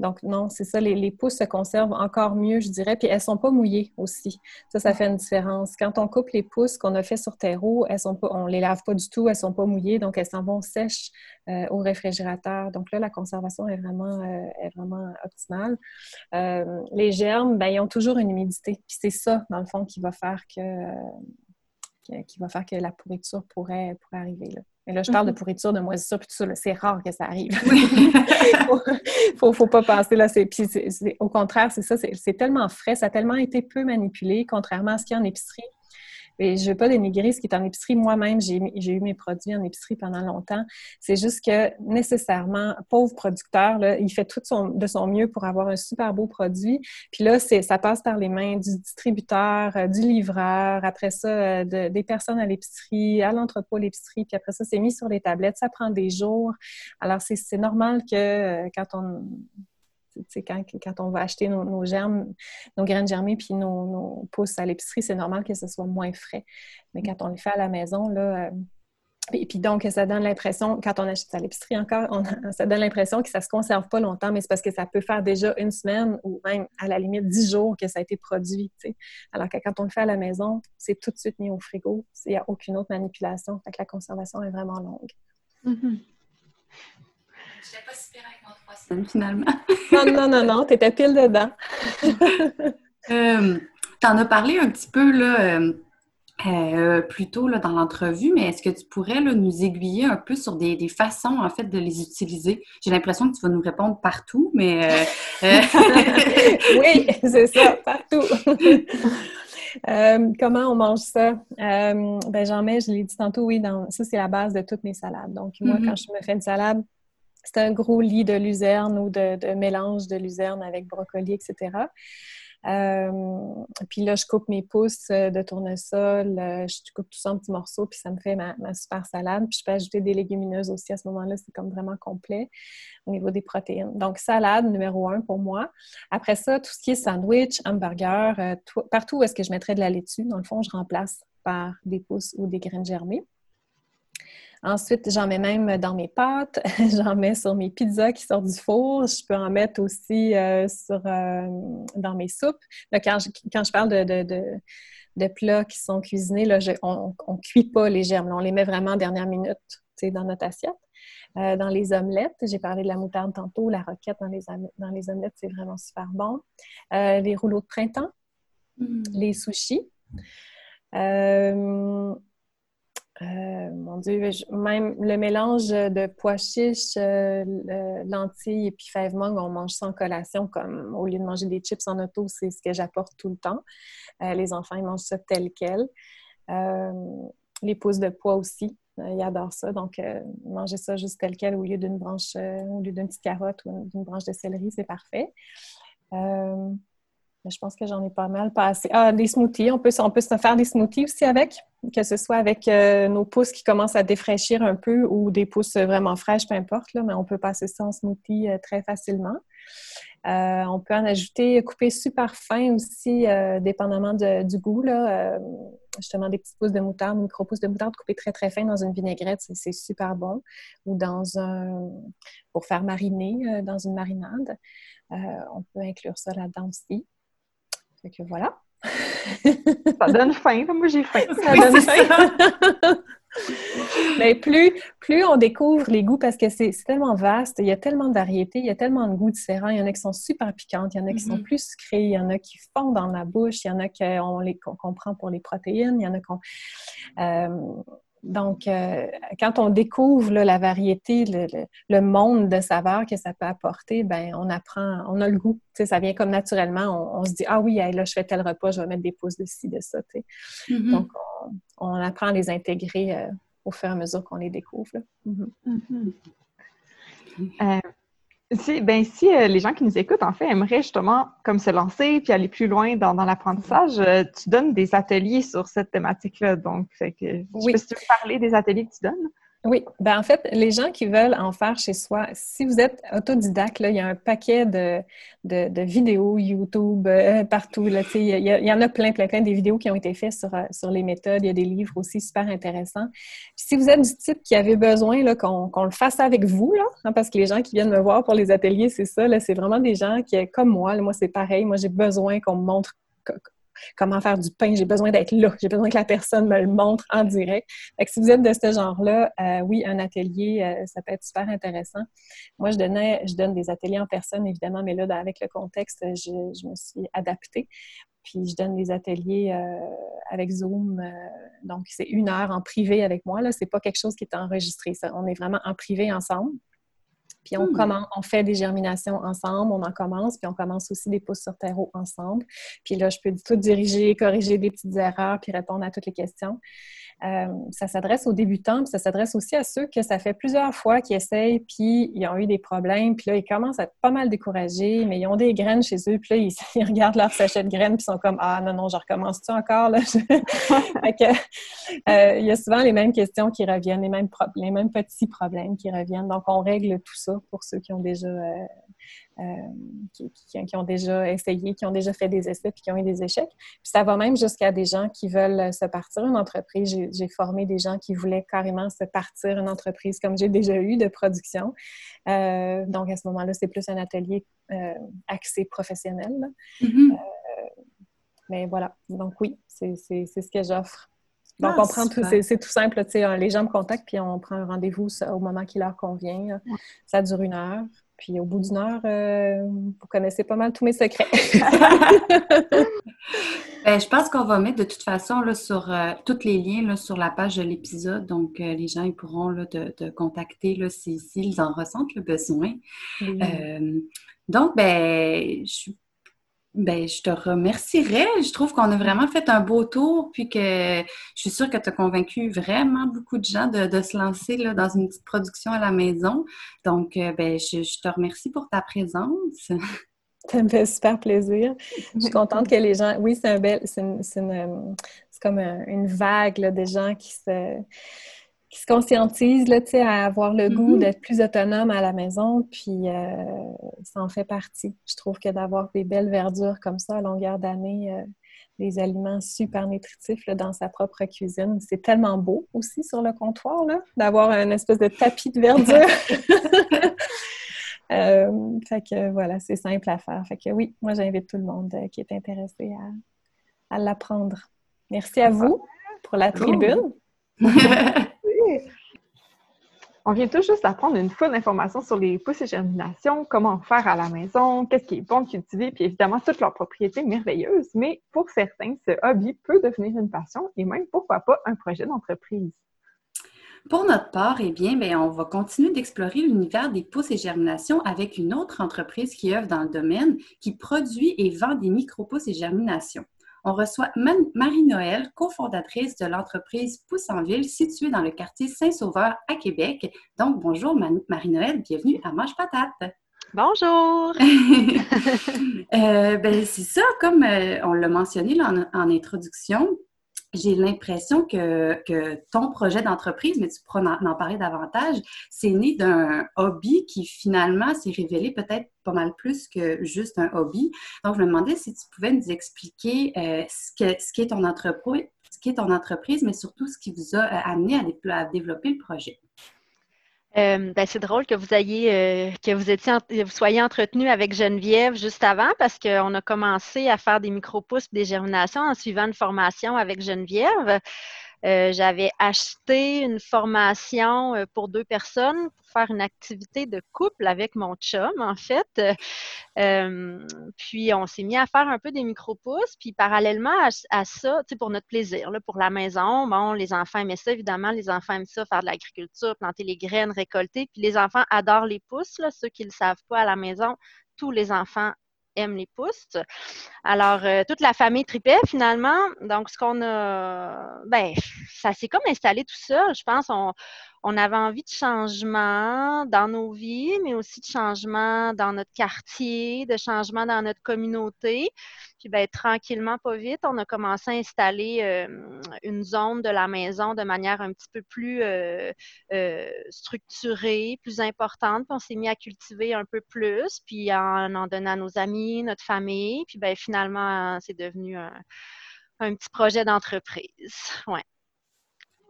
Donc, non, c'est ça, les, pousses se conservent encore mieux, je dirais, puis elles ne sont pas mouillées aussi. Ça, ça fait une différence. Quand on coupe les pousses qu'on a fait sur terreau, elles sont pas, on ne les lave pas du tout, elles ne sont pas mouillées, donc elles s'en vont sèches euh, au réfrigérateur. Donc là, la conservation est vraiment, euh, est vraiment optimale. Euh, les germes, ben, ils ont toujours une humidité, puis c'est ça, dans le fond, qui va faire que, qui va faire que la pourriture pourrait, pourrait arriver. Là. Mais là, je parle de mhm. pourriture, de moisissure, puis tout ça, c'est rare que ça arrive. Il faut, faut, pas penser là. Puis au contraire, c'est ça, c'est tellement frais, ça a tellement été peu manipulé, contrairement à ce qu'il y a en épicerie. Je ne veux pas dénigrer ce qui est en épicerie. Moi-même, j'ai eu mes produits en épicerie pendant longtemps. C'est juste que nécessairement, pauvre producteur, il fait tout de son mieux pour avoir un super beau produit. Puis là, ça passe par les mains du distributeur, euh, du livreur, après ça, euh, des personnes à l'épicerie, à l'entrepôt à l'épicerie, puis après ça, c'est mis sur les tablettes. Ça prend des jours. Alors, c'est normal que euh, quand on quand, quand, on va acheter nos, germes, nos graines germées puis nos, pousses à l'épicerie, c'est normal que ce soit moins frais. Mais quand on les fait à la maison, là, euh, et puis donc, ça donne l'impression, quand on achète à l'épicerie encore, ça donne l'impression que ça ne se conserve pas longtemps, mais c'est parce que ça peut faire déjà une semaine ou même à la limite dix jours que ça a été produit. Alors que quand on le fait à la maison, c'est tout de suite mis au frigo. Il n'y a aucune autre manipulation. Fait que la conservation est vraiment longue. Mm-hmm. Je pas si semaines, finalement. non, non, non, non, tu étais pile dedans. euh, tu en as parlé un petit peu là, euh, euh, plus tôt là, dans l'entrevue, mais est-ce que tu pourrais là, nous aiguiller un peu sur des, des, façons en fait de les utiliser? J'ai l'impression que tu vas nous répondre partout, mais... Euh, oui, c'est ça, partout. Euh, comment on mange ça? Euh, ben, j'en mets, je l'ai dit tantôt, oui, dans, ça, c'est la base de toutes mes salades. Donc, moi, mm-hmm. quand je me fais une salade, c'est un gros lit de luzerne ou de, mélange de luzerne avec brocoli, etc. Euh, puis là, je coupe mes pousses de tournesol, je coupe tout ça en petits morceaux, puis ça me fait ma, super salade. Puis je peux ajouter des légumineuses aussi à ce moment-là, c'est comme vraiment complet au niveau des protéines. Donc, salade numéro un pour moi. Après ça, tout ce qui est sandwich, hamburger, euh, partout où est-ce que je mettrais de la laitue, dans le fond, je remplace par des pousses ou des graines germées. Ensuite, j'en mets même dans mes pâtes, j'en mets sur mes pizzas qui sortent du four. Je peux en mettre aussi euh, sur, euh, dans mes soupes. quand, je, parle de, plats qui sont cuisinés, là, on ne cuit pas les germes. on les met vraiment en dernière minute dans notre assiette. Euh, dans les omelettes, j'ai parlé de la moutarde tantôt, la roquette dans les, dans les omelettes, c'est vraiment super bon. les rouleaux de printemps, mmh. les sushis. Euh, mon Dieu, même le mélange de pois chiches, euh, lentilles et puis fèves mangue, on mange en collation, comme au lieu de manger des chips en auto, c'est ce que j'apporte tout le temps. Euh, les enfants, ils mangent ça tel quel. les pousses de pois aussi, ils adorent ça. Donc, manger ça juste tel quel au lieu d'une branche, au lieu d'une petite carotte ou d'une branche de céleri, c'est parfait je pense que j'en ai pas mal passé. Ah, des smoothies. On peut, on peut se faire des smoothies aussi avec, que ce soit avec euh, nos pousses qui commencent à défraîchir un peu ou des pousses vraiment fraîches, peu importe, là, mais on peut passer ça en smoothie euh, très facilement. Euh, on peut en ajouter, couper super fin aussi, dépendamment du goût. Là, justement, des petites pousses de moutarde, micro-pousses de moutarde coupées très, très fin dans une vinaigrette, c'est super bon. Ou dans un... pour faire mariner dans une marinade. on peut inclure ça là-dedans aussi. Fait que voilà. ça donne faim. Moi, j'ai faim. Ça donne faim. Mais plus, plus on découvre les goûts, parce que c'est tellement vaste, il y a tellement de variétés, il y a tellement de goûts différents. Il y en a qui sont super piquantes, il y en a qui sont mm-hmm. plus sucrées, il y en a qui fondent dans la bouche, il y en a qu'on prend pour les protéines, il y en a qu'on... Euh, donc, euh, quand on découvre la variété, le, monde de saveurs que ça peut apporter, ben on apprend, on a le goût. Ça vient comme naturellement. On, se dit Ah oui, là, je fais tel repas, je vais mettre des pouces de ci, de ça. Mm-hmm. Donc, on, apprend à les intégrer euh, au fur et à mesure qu'on les découvre. Mm-hmm. Mm-hmm. Euh, si, ben, si euh, les gens qui nous écoutent, en fait, aimeraient justement comme se lancer puis aller plus loin dans, l'apprentissage, euh, tu donnes des ateliers sur cette thématique-là. Donc, fait que, oui. tu peux parler des ateliers que tu donnes? Oui, ben en fait, les gens qui veulent en faire chez soi, si vous êtes autodidacte, là, il y a un paquet de, de, vidéos YouTube euh, partout. Là, il, y, il y en a plein, plein, plein des vidéos qui ont été faites sur, euh, sur les méthodes. Il y a des livres aussi super intéressants. si vous êtes du type qui avait besoin qu'on le fasse avec vous, là, hein, parce que les gens qui viennent me voir pour les ateliers, c'est ça, c'est vraiment des gens qui, comme moi, moi c'est pareil, moi j'ai besoin qu'on me montre comment faire du pain, j'ai besoin d'être là, j'ai besoin que la personne me le montre en direct. Fait si vous êtes de ce genre-là, euh, oui, un atelier, euh, ça peut être super intéressant. Moi, je donnais, je donne des ateliers en personne, évidemment, mais là, avec le contexte, je, me suis adaptée. Puis je donne des ateliers euh, avec Zoom. donc, c'est une heure en privé avec moi. Là, c'est pas quelque chose qui est enregistré. Ça. On est vraiment en privé ensemble. Puis on, Hmm. commence, on fait des germinations ensemble, on en commence, puis on commence aussi des pousses sur terreau ensemble. Puis là, je peux tout diriger, corriger des petites erreurs, puis répondre à toutes les questions. Euh, ça s'adresse aux débutants, puis ça s'adresse aussi à ceux que ça fait plusieurs fois qu'ils essayent, puis ils ont eu des problèmes, puis là, ils commencent à être pas mal découragés, mais ils ont des graines chez eux, puis là, ils, ils regardent leur sachet de graines, puis ils sont comme « Ah non, non, je recommence-tu encore? » là? Euh, Il y a souvent les mêmes questions qui reviennent, les mêmes, les mêmes petits problèmes qui reviennent. Donc, on règle tout ça pour ceux qui ont déjà... euh, euh, qui, qui- qui ont déjà essayé, qui ont déjà fait des essais puis qui ont eu des échecs. Puis ça va même jusqu'à des gens qui veulent se partir une entreprise. J'ai- formé des gens qui voulaient carrément se partir une entreprise comme j'ai déjà eu de production. Euh, donc à ce moment-là, c'est plus un atelier axé professionnel. Mhm. Mais voilà, donc oui, c'est ce que j'offre. Donc, Ah, on prend tout, super. c'est c'est tout simple, tu sais, les gens me contactent, puis on prend un rendez-vous au moment qui leur convient. Ça dure une heure, puis au bout d'une heure, euh, vous connaissez pas mal tous mes secrets. Ben, je pense qu'on va mettre de toute façon là, sur euh, tous les liens là, sur la page de l'épisode. Donc, euh, les gens ils pourront là, te, te contacter là, si- s'ils en ressentent le besoin. Donc, ben je, ben, je te remercierais. Je trouve qu'on a vraiment fait un beau tour, puis que je suis sûre que tu as convaincu vraiment beaucoup de gens de, se lancer là, dans une petite production à la maison. Donc, euh, ben, je, te remercie pour ta présence. Ça me fait super plaisir. Je suis contente que les gens. Oui, c'est un bel. C'est euh, comme un- une vague là, de gens qui se, qui se conscientisent là, à avoir le goût Mhm. d'être plus autonome à la maison. Puis euh, ça en fait partie. Je trouve que d'avoir des belles verdures comme ça à longueur d'année, euh, des aliments super nutritifs là, dans sa propre cuisine, c'est tellement beau aussi sur le comptoir, là, d'avoir un espèce de tapis de verdure. Euh, fait que voilà, c'est simple à faire. Fait que oui, moi j'invite tout le monde qui est intéressé à, à l'apprendre. Merci à vous pour la tribune. On vient tout juste d'apprendre une fois d'informations sur les pousses et germinations, comment faire à la maison, qu'est-ce qui est bon de cultiver, puis évidemment toutes leurs propriétés merveilleuses. Mais pour certains, ce hobby peut devenir une passion et même, pourquoi pas, un projet d'entreprise. Pour notre part, eh bien, ben, on va continuer d'explorer l'univers des pousses et germinations avec une autre entreprise qui œuvre dans le domaine, qui produit et vend des micro-pousses et germinations. On reçoit Marie-Noël, cofondatrice de l'entreprise Pousse en Ville, située dans le quartier Saint-Sauveur à Québec. Donc, bonjour Marie-Noël, bienvenue à Mange Patate. Bonjour! Euh, ben, c'est ça, comme euh, on l'a mentionné là, en, en introduction, j'ai l'impression que, ton projet d'entreprise, mais tu pourras en, parler davantage, c'est né d'un hobby qui finalement s'est révélé peut-être pas mal plus que juste un hobby. Donc, je me demandais si tu pouvais nous expliquer euh, ce, que, ce ton entreprise, mais surtout ce qui vous a euh, amené à développer le projet. Euh, ben, c'est drôle que vous ayez euh, que vous étiez vous soyez entretenu avec Geneviève juste avant parce qu'on a commencé à faire des micro-pousses des germinations en suivant une formation avec Geneviève. Euh, J'avais acheté une formation euh, pour deux personnes pour faire une activité de couple avec mon chum, en fait. Euh, puis on s'est mis à faire un peu des micro-pousses. Puis parallèlement à, ça, tu pour notre plaisir, là, pour la maison, bon, les enfants aimaient ça, évidemment. Les enfants aiment ça, faire de l'agriculture, planter les graines, récolter. Puis les enfants adorent les pousses, là, ceux qui ne le savent pas à la maison. Tous les enfants aiment les pousses. Alors, euh, toute la famille tripait finalement. Donc, ce qu'on a, ben, ça s'est comme installé tout ça. Je pense on, on avait envie de changement dans nos vies, mais aussi de changement dans notre quartier, de changement dans notre communauté. Puis, ben, tranquillement, pas vite, on a commencé à installer une zone de la maison de manière un petit peu plus euh, euh, structurée, plus importante. Puis, on s'est mis à cultiver un peu plus, puis en en donnant à nos amis, notre famille. Puis, ben, finalement, c'est devenu un, un petit projet d'entreprise. Ouais.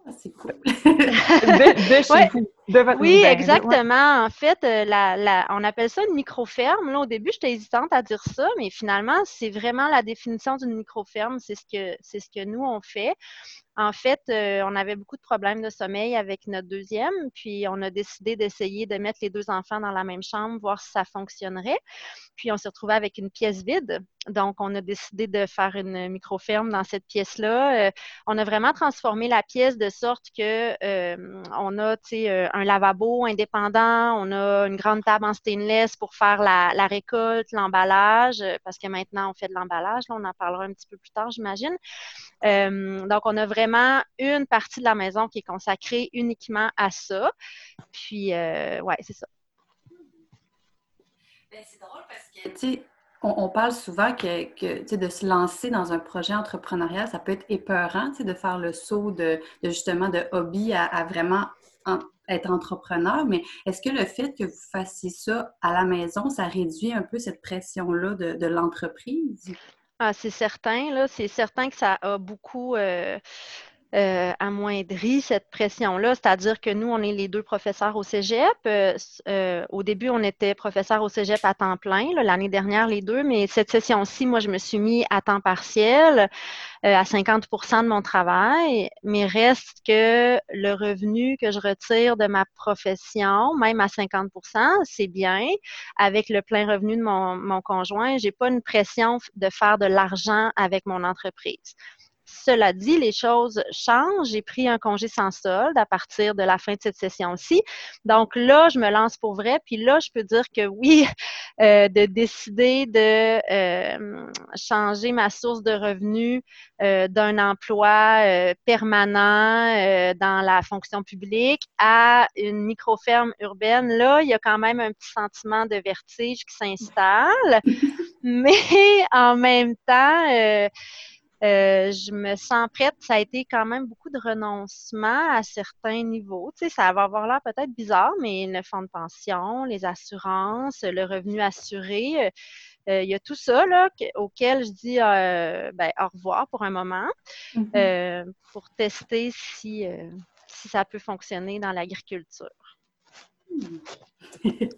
Ah, c'est cool. De, de chez Ouais. vous, de votre Oui, ouais. exactement. En fait, euh, la, la- on appelle ça une microferme. Là, au début, j'étais hésitante à dire ça, mais finalement, c'est vraiment la définition d'une microferme. C'est ce que c'est ce que nous on fait. En fait, euh, on avait beaucoup de problèmes de sommeil avec notre deuxième, puis on a décidé d'essayer de mettre les deux enfants dans la même chambre, voir si ça fonctionnerait. Puis on s'est retrouvé avec une pièce vide. Donc, on a décidé de faire une microferme dans cette pièce-là. Euh, on a vraiment transformé la pièce de sorte que euh, on a tu sais, euh, un lavabo indépendant, on a une grande table en stainless pour faire la, la récolte, l'emballage, parce que maintenant on fait de l'emballage, on en parlera un petit peu plus tard, j'imagine. donc, on a vraiment une partie de la maison qui est consacrée uniquement à ça. Puis, ouais, c'est ça. Ben, c'est drôle parce que, tu sais, on, parle souvent que, de se lancer dans un projet entrepreneurial, ça peut être épeurant, de faire le saut de, justement de hobby à, vraiment être entrepreneur. Mais est-ce que le fait que vous fassiez ça à la maison, ça réduit un peu cette pression-là de, l'entreprise? Ah, c'est certain, là. C'est certain que ça a beaucoup. Euh, euh, amoindri cette pression-là. C'est-à-dire que nous, on est les deux professeurs au cégep. Euh, euh, au début, on était professeurs au cégep à temps plein, l'année dernière, les deux, mais cette session-ci, moi, je me suis mis à temps partiel, à 50% de mon travail, mais reste que le revenu que je retire de ma profession, même à 50% c'est bien. Avec le plein revenu de mon, mon conjoint, j'ai pas une pression de faire de l'argent avec mon entreprise. Cela dit, les choses changent. J'ai pris un congé sans solde à partir de la fin de cette session-ci. Donc là, je me lance pour vrai. Puis là, je peux dire que oui, euh, de décider de euh, changer ma source de revenus euh, d'un emploi permanent dans la fonction publique à une micro-ferme urbaine, là, il y a quand même un petit sentiment de vertige qui s'installe. Mais en même temps, euh, je me sens prête. Ça a été quand même beaucoup de renoncement à certains niveaux. Tu sais, ça va avoir l'air peut-être bizarre, mais le fonds de pension, les assurances, le revenu assuré, euh, euh, il y a tout ça là, auquel je dis ben, au revoir pour un moment mm-hmm. pour tester si, si ça peut fonctionner dans l'agriculture.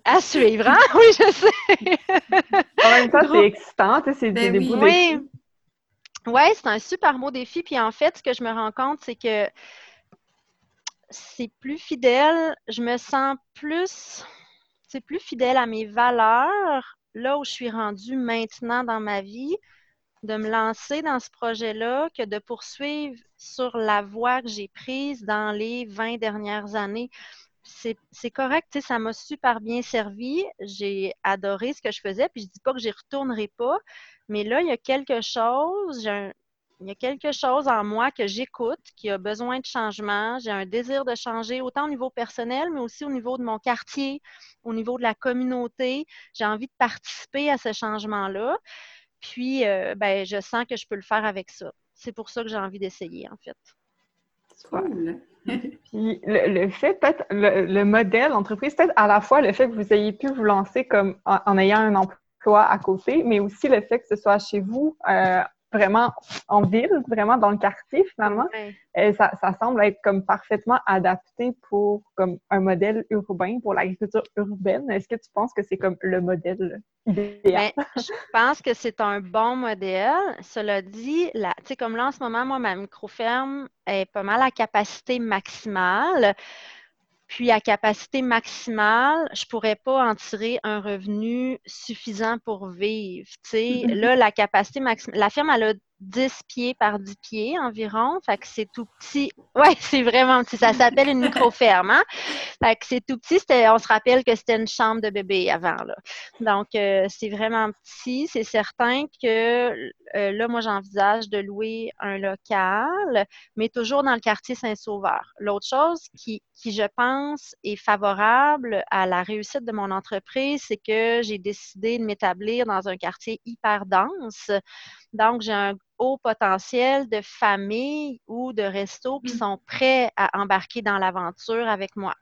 À suivre, hein? Oui, je sais. en même temps, c'est excitant, c'est des, ben des oui. Oui, c'est un super beau défi. Puis en fait, ce que je me rends compte, c'est que c'est plus fidèle. Je me sens plus, c'est plus fidèle à mes valeurs là où je suis rendue maintenant dans ma vie, de me lancer dans ce projet-là que de poursuivre sur la voie que j'ai prise dans les 20 dernières années. C'est correct, ça m'a super bien servi. J'ai adoré ce que je faisais, puis je dis pas que j'y retournerai pas, mais là, il y a quelque chose, il y a quelque chose en moi que j'écoute, qui a besoin de changement. J'ai un désir de changer, autant au niveau personnel, mais aussi au niveau de mon quartier, au niveau de la communauté. J'ai envie de participer à ce changement-là. Puis, euh, ben, je sens que je peux le faire avec ça. C'est pour ça que j'ai envie d'essayer, en fait. Cool. Puis le, fait, peut-être, le, modèle entreprise, peut-être à la fois le fait que vous ayez pu vous lancer comme en ayant un emploi à côté, mais aussi le fait que ce soit chez vous, euh, vraiment en ville, vraiment dans le quartier finalement. Ça, semble être comme parfaitement adapté pour comme un modèle urbain, pour l'agriculture urbaine. Est-ce que tu penses que c'est comme le modèle idéal? Ben, je pense que c'est un bon modèle. Cela dit, tu sais, comme là en ce moment, moi, ma micro-ferme est pas mal à capacité maximale. Puis à capacité maximale, je pourrais pas en tirer un revenu suffisant pour vivre. Mm-hmm. Là, la capacité maximale, la firme, elle a 10 pieds par 10 pieds environ. Fait que c'est tout petit. Ouais, c'est vraiment petit. Ça s'appelle une micro-ferme. Hein? Fait que c'est tout petit. On se rappelle que c'était une chambre de bébé avant. Là. Donc, euh, c'est vraiment petit. C'est certain que euh, là, moi, j'envisage de louer un local, mais toujours dans le quartier Saint-Sauveur. L'autre chose qui, qui, je pense, est favorable à la réussite de mon entreprise, c'est que j'ai décidé de m'établir dans un quartier hyper dense. Donc, j'ai un haut potentiel de familles ou de restos qui mmh. sont prêts à embarquer dans l'aventure avec moi.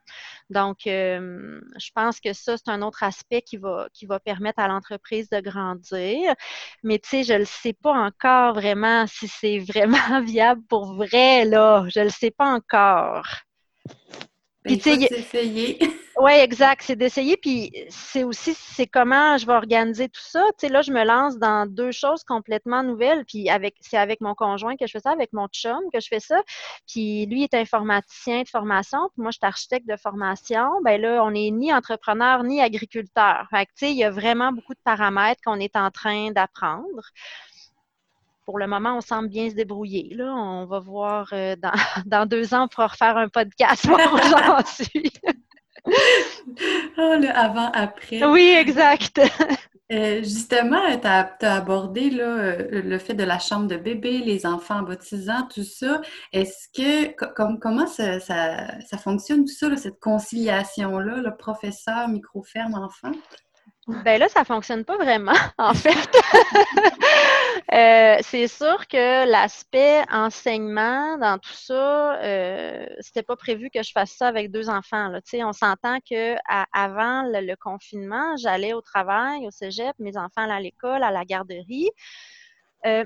Donc, euh, je pense que ça, c'est un autre aspect qui va, qui va permettre à l'entreprise de grandir. Mais tu sais, je ne le sais pas encore vraiment si c'est vraiment viable pour vrai, là. Je ne le sais pas encore. Puis, tu sais, Oui, exact. C'est d'essayer. Puis c'est aussi c'est comment je vais organiser tout ça. Tu sais, là, je me lance dans deux choses complètement nouvelles. Puis avec c'est avec mon conjoint que je fais ça, avec mon chum que je fais ça. Puis lui est informaticien de formation, puis moi je suis architecte de formation. Ben là, on n'est ni entrepreneur ni agriculteur. Fait que, tu sais, il y a vraiment beaucoup de paramètres qu'on est en train d'apprendre pour le moment, on semble bien se débrouiller. Là. On va voir euh, dans, deux ans, on pourra refaire un podcast. j'en suis. oh, le avant-après. Oui, exact. Euh, justement, tu as, abordé là, euh, le fait de la chambre de bébé, les enfants baptisants, tout ça. Est-ce que, comment ça, fonctionne tout ça, cette conciliation-là, le professeur, micro-ferme, enfant? Ben là, ça fonctionne pas vraiment, en fait. Euh, c'est sûr que l'aspect enseignement dans tout ça, euh, c'était pas prévu que je fasse ça avec deux enfants. Là. On s'entend que avant le, confinement, j'allais au travail, au cégep, mes enfants allaient à l'école, à la garderie. Euh,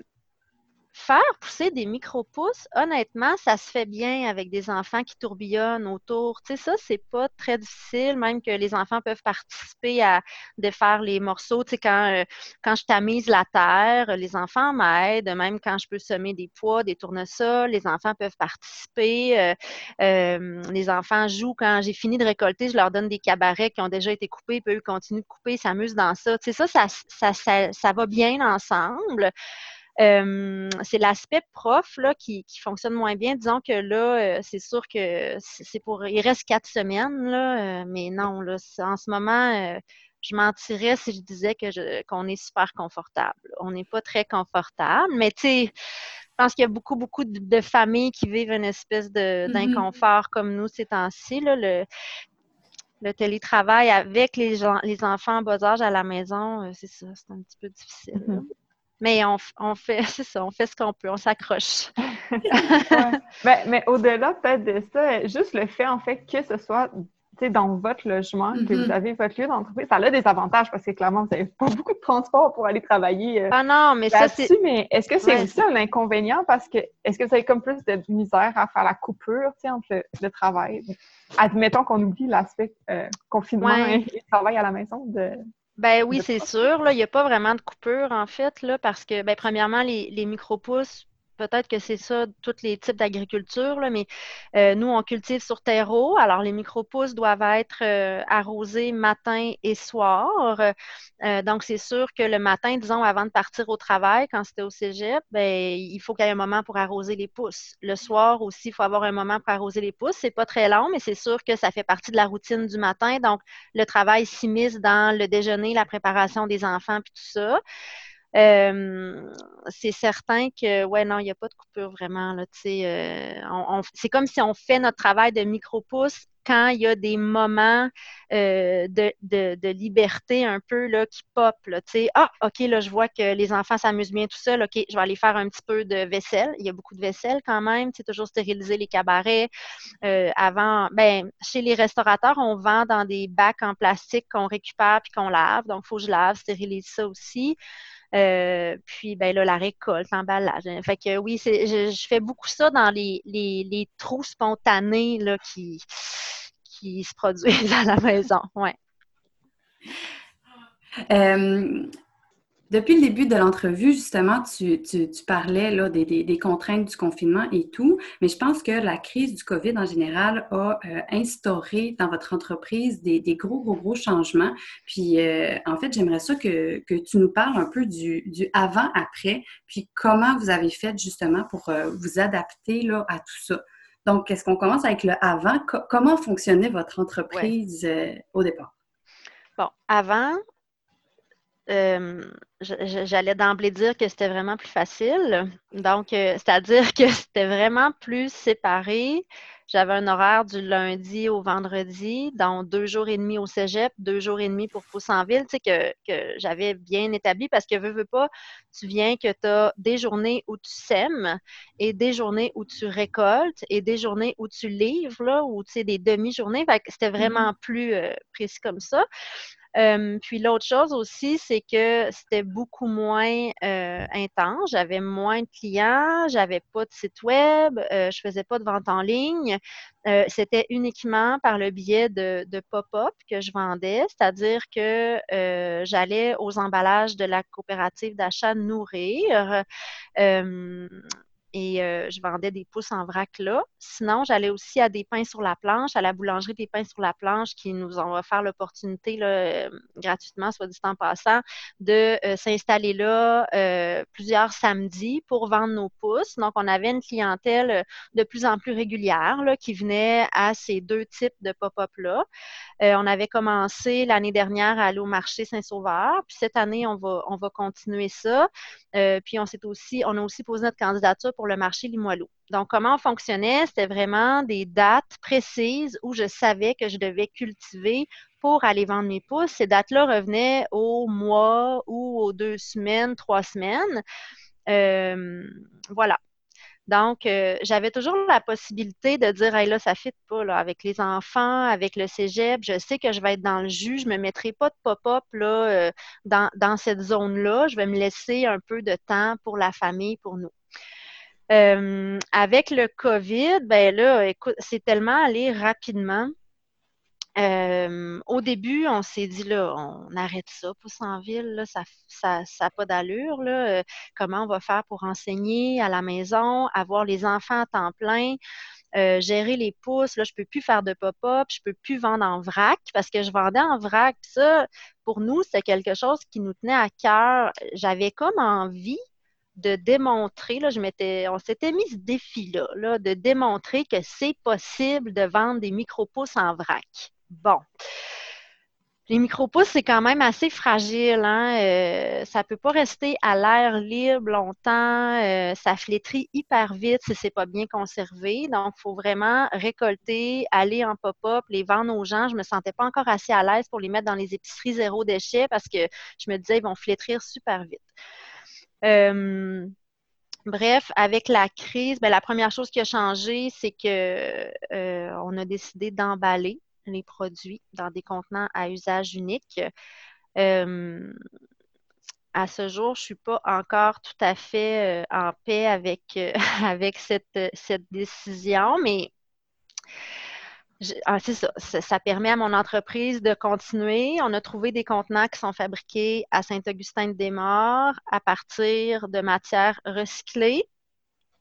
faire pousser des micro-pousses, honnêtement, ça se fait bien avec des enfants qui tourbillonnent autour. Tu sais, ça, c'est pas très difficile, même que les enfants peuvent participer à défaire les morceaux. Tu sais, quand, euh, quand je tamise la terre, les enfants m'aident. Même quand je peux semer des pois, des tournesols, les enfants peuvent participer. Euh, euh, les enfants jouent. Quand j'ai fini de récolter, je leur donne des cabarets qui ont déjà été coupés, puis eux continuent de couper, s'amusent dans ça. Tu sais, ça, ça, ça, ça, ça va bien ensemble c'est l'aspect prof là, qui, fonctionne moins bien. Disons que là, euh, c'est sûr que c'est pour. Il reste quatre semaines, là, euh, mais non, là, en ce moment, euh, je mentirais si je disais que qu'on est super confortable. On n'est pas très confortable, mais tu sais, je pense qu'il y a beaucoup, beaucoup de, familles qui vivent une espèce de, mm-hmm. d'inconfort comme nous ces temps-ci. le, le télétravail avec les, gens, les enfants en bas âge à la maison, c'est ça, c'est un petit peu difficile. Mm-hmm. Mais on, fait, c'est ça, on fait ce qu'on peut, on s'accroche. Ben, mais au-delà peut-être de ça, juste le fait en fait que ce soit dans votre logement, que vous mm-hmm. avez votre lieu d'entreprise, ça a des avantages parce que clairement, vous n'avez pas beaucoup de transport pour aller travailler. Euh, ah non, mais ça, c'est. Mais est-ce que c'est aussi un inconvénient parce que est-ce que vous avez comme plus de misère à faire la coupure entre le, travail? Admettons qu'on oublie l'aspect euh, confinement et travail à la maison de. Ben oui, c'est sûr. Là, il n'y a pas vraiment de coupure, en fait, là, parce que, ben, premièrement, les, les micro-pousses, peut-être que c'est ça, tous les types d'agriculture, mais euh, nous, on cultive sur terreau. Alors, les micro-pousses doivent être euh, arrosés matin et soir. Euh, donc, c'est sûr que le matin, disons, avant de partir au travail, quand c'était au cégep, ben, il faut qu'il y ait un moment pour arroser les pousses. Le soir aussi, il faut avoir un moment pour arroser les pousses. C'est pas très long, mais c'est sûr que ça fait partie de la routine du matin. Donc, le travail s'immisce dans le déjeuner, la préparation des enfants, puis tout ça. Euh, c'est certain que, ouais, non, il n'y a pas de coupure vraiment. Là, euh, c'est comme si on fait notre travail de micro-pouce quand il y a des moments euh, de, liberté un peu là, qui pop. Ah, OK, là, je vois que les enfants s'amusent bien tout seul. OK, je vais aller faire un petit peu de vaisselle. Il y a beaucoup de vaisselle quand même. C'est toujours stériliser les cabarets. avant, ben, chez les restaurateurs, on vend dans des bacs en plastique qu'on récupère puis qu'on lave. Donc, il faut que je lave, stérilise ça aussi. Euh, puis, ben là, la récolte, l'emballage. Fait que oui, je, fais beaucoup ça dans les, les, trous spontanés là, qui, qui se produisent à la maison. Ouais. Euh, depuis le début de l'entrevue, justement, tu, parlais là, des, contraintes du confinement et tout, mais je pense que la crise du COVID en général a euh, instauré dans votre entreprise des, gros, gros, gros changements. Puis, euh, en fait, j'aimerais ça que, tu nous parles un peu du, avant-après, puis comment vous avez fait justement pour euh, vous adapter là, à tout ça. Donc, est-ce qu'on commence avec le avant? comment fonctionnait votre entreprise au départ? Bon, avant, j'allais d'emblée dire que c'était vraiment plus facile. Donc, euh, c'est-à-dire que c'était vraiment plus séparé. J'avais un horaire du lundi au vendredi, donc deux jours et demi au cégep, deux jours et demi pour pousse en ville, tu sais, que, que j'avais bien établi parce que veux, veux pas, tu viens que tu as des journées où tu sèmes et des journées où tu récoltes et des journées où tu livres, là, ou tu sais, des demi-journées. C'était mm-hmm. vraiment plus euh, précis comme ça. Euh, puis l'autre chose aussi, c'est que c'était beaucoup moins euh, intense. J'avais moins de clients, j'avais pas de site web, euh, je faisais pas de vente en ligne. c'était uniquement par le biais de, de pop-up que je vendais, c'est-à-dire que j'allais aux emballages de la coopérative d'achat Nourrir et euh, je vendais des pousses en vrac là. Sinon, j'allais aussi à des pains sur la planche, à la boulangerie des pains sur la planche qui nous ont offert l'opportunité euh, gratuitement, soit dit en passant, de s'installer là plusieurs samedis pour vendre nos pousses. Donc, on avait une clientèle de plus en plus régulière là, qui venait à ces deux types de pop-up-là. on avait commencé l'année dernière à aller au marché Saint-Sauveur, puis cette année, on va, on va continuer ça. puis on s'est aussi, on a aussi posé notre candidature pour le marché Limoilou. Donc, comment on fonctionnait? C'était vraiment des dates précises où je savais que je devais cultiver pour aller vendre mes pousses. Ces dates-là revenaient au mois ou aux deux semaines, trois semaines. Euh, voilà. Donc, euh, j'avais toujours la possibilité de dire, hey, là, ça ne fit pas avec les enfants, avec le cégep. Je sais que je vais être dans le jus. Je ne me mettrai pas de pop-up euh, dans, cette zone-là. Je vais me laisser un peu de temps pour la famille, pour nous. Euh, avec le COVID, ben là, écoute, c'est tellement allé rapidement. Euh, au début, on s'est dit, là, on arrête ça, pousse en ville, là, ça n'a ça, pas d'allure. Euh, comment on va faire pour enseigner à la maison, avoir les enfants à temps plein, gérer les pousses. Là, je peux plus faire de pop-up, je peux plus vendre en vrac parce que je vendais en vrac. ça, pour nous, c'est quelque chose qui nous tenait à cœur. J'avais comme envie de démontrer, là, je m'étais, on s'était mis ce défi-là, là, de démontrer que c'est possible de vendre des micro-pousses en vrac. Bon. Les micro-pousses, c'est quand même assez fragile. Hein? Euh, ça ne peut pas rester à l'air libre longtemps. Euh, ça flétrit hyper vite si ce n'est pas bien conservé. Donc, il faut vraiment récolter, aller en pop-up, les vendre aux gens. Je ne me sentais pas encore assez à l'aise pour les mettre dans les épiceries zéro déchet parce que je me disais, ils vont flétrir super vite. Euh, bref, avec la crise, ben, la première chose qui a changé, c'est que on a décidé d'emballer les produits dans des contenants à usage unique. Euh, à ce jour, je ne suis pas encore tout à fait euh, en paix avec, euh, avec cette, cette, décision, mais ah, ça, permet à mon entreprise de continuer. On a trouvé des contenants qui sont fabriqués à Saint-Augustin-de-Desmaures à partir de matières recyclées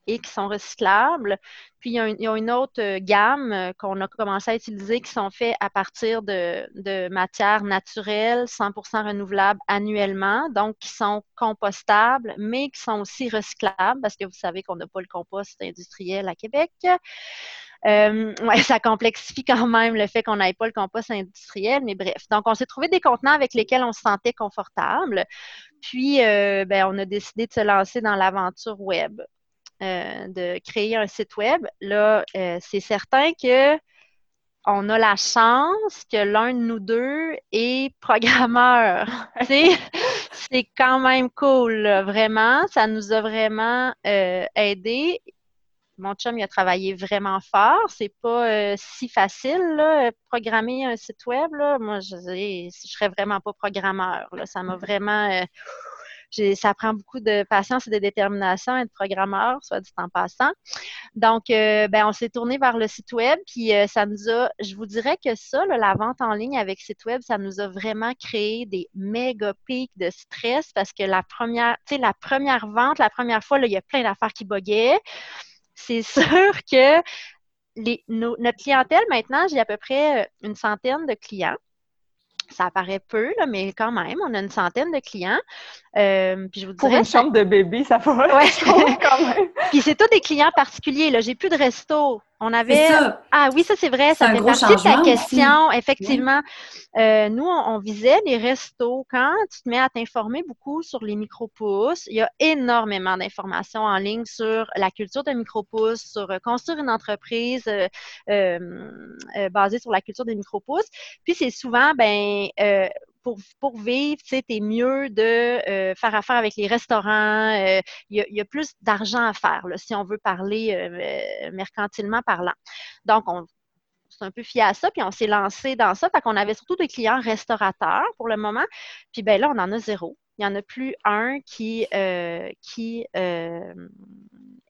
et qui sont recyclables. Puis, il y a une, autre euh, gamme euh, qu'on a commencé à utiliser qui sont faits à partir de, matières naturelles, 100% renouvelables annuellement, donc qui sont compostables, mais qui sont aussi recyclables parce que vous savez qu'on n'a pas le compost industriel à Québec. Euh, ouais, ça complexifie quand même le fait qu'on n'ait pas le compost industriel, mais bref. Donc, on s'est trouvé des contenants avec lesquels on se sentait confortable. Puis, ben, on a décidé de se lancer dans l'aventure web. Euh, de créer un site web, là, euh, c'est certain que on a la chance que l'un de nous deux est programmeur. c'est quand même cool, vraiment. Ça nous a vraiment euh, aidé. Mon chum, il a travaillé vraiment fort. C'est pas si facile, là, programmer un site web. Là. Moi, je, ne serais vraiment pas programmeur. Ça m'a vraiment ça prend beaucoup de patience et de détermination être programmeur, soit dit en passant. Donc, euh, ben, on s'est tourné vers le site web, puis euh, ça nous a, je vous dirais que ça, la vente en ligne avec site web, ça nous a vraiment créé des méga pics de stress parce que la première, tu sais, la première vente, la première fois, il y a plein d'affaires qui boguaient. C'est sûr que les, notre clientèle, maintenant, j'ai à peu près euh, une centaine de clients ça apparaît peu, là, mais quand même, on a une centaine de clients. Euh, puis je vous Pour une chambre de bébé, ça va. Ouais. quand même. puis c'est tous des clients particuliers. Là, j'ai plus de resto. On avait. Ah oui, ça c'est vrai. Ça fait partie de ta question. Effectivement, euh, nous on, visait les restos. Quand tu te mets à t'informer beaucoup sur les micro-pousses, il y a énormément d'informations en ligne sur la culture de micro-pousses, sur euh, construire une entreprise basée sur la culture des micro-pousses. Puis c'est souvent, ben pour, pour vivre, tu sais, mieux de euh, faire affaire avec les restaurants. Euh, il y, a plus d'argent à faire, si on veut parler euh, mercantilement parlant. Donc, on s'est un peu fié à ça, puis on s'est lancé dans ça. Fait qu'on avait surtout des clients restaurateurs pour le moment. Puis ben là, on en a zéro. Il n'y en a plus un qui, qui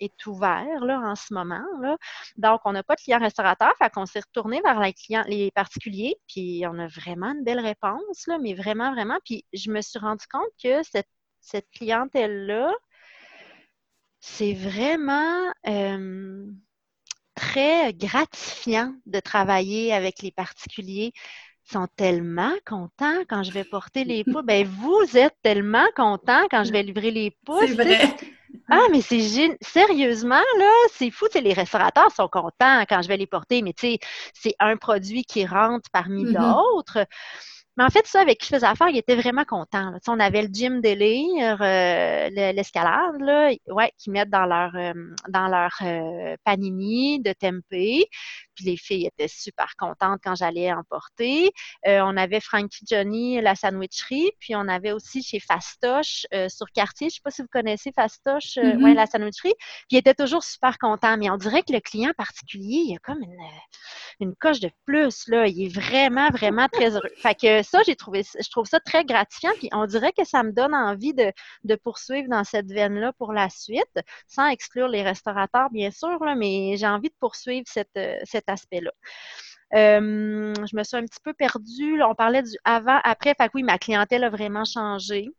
est ouvert là, en ce moment. Là. Donc, on n'a pas de clients restaurateurs, fait qu'on s'est retourné vers les clients, les particuliers, puis on a vraiment une belle réponse, là, mais vraiment, vraiment. Puis je me suis rendu compte que cette, cette clientèle-là, c'est vraiment très gratifiant de travailler avec les particuliers. Ils sont tellement contents quand je vais porter les poules. Ben, vous êtes tellement contents quand je vais livrer les poules. C'est vrai. Ah, mais c'est sérieusement, là, c'est fou. les restaurateurs sont contents quand je vais les porter, mais c'est un produit qui rentre parmi mm-hmm. d'autres. Mais en fait, ça, avec qui je faisais affaire, il était vraiment content. Là. On avait le gym délire, euh, l'escalade, là, ouais, qui mettent dans leur euh, dans leur euh, panini de tempeh. Puis les filles étaient super contentes quand j'allais emporter. Euh, on avait Frankie Johnny, la sandwicherie. Puis on avait aussi chez Fastoche euh, sur Quartier. Je ne sais pas si vous connaissez Fastoche, euh, mm-hmm. la sandwicherie. Puis il était toujours super content. Mais on dirait que le client particulier, il a comme une, une coche de plus. Là. Il est vraiment, vraiment très heureux. Fait que ça, j'ai trouvé, je trouve ça très gratifiant. Puis on dirait que ça me donne envie de, de poursuivre dans cette veine-là pour la suite, sans exclure les restaurateurs, bien sûr, là, mais j'ai envie de poursuivre cette, cette aspect-là. Euh, je me suis un petit peu perdue. on parlait du avant, après. Fait que oui, ma clientèle a vraiment changé.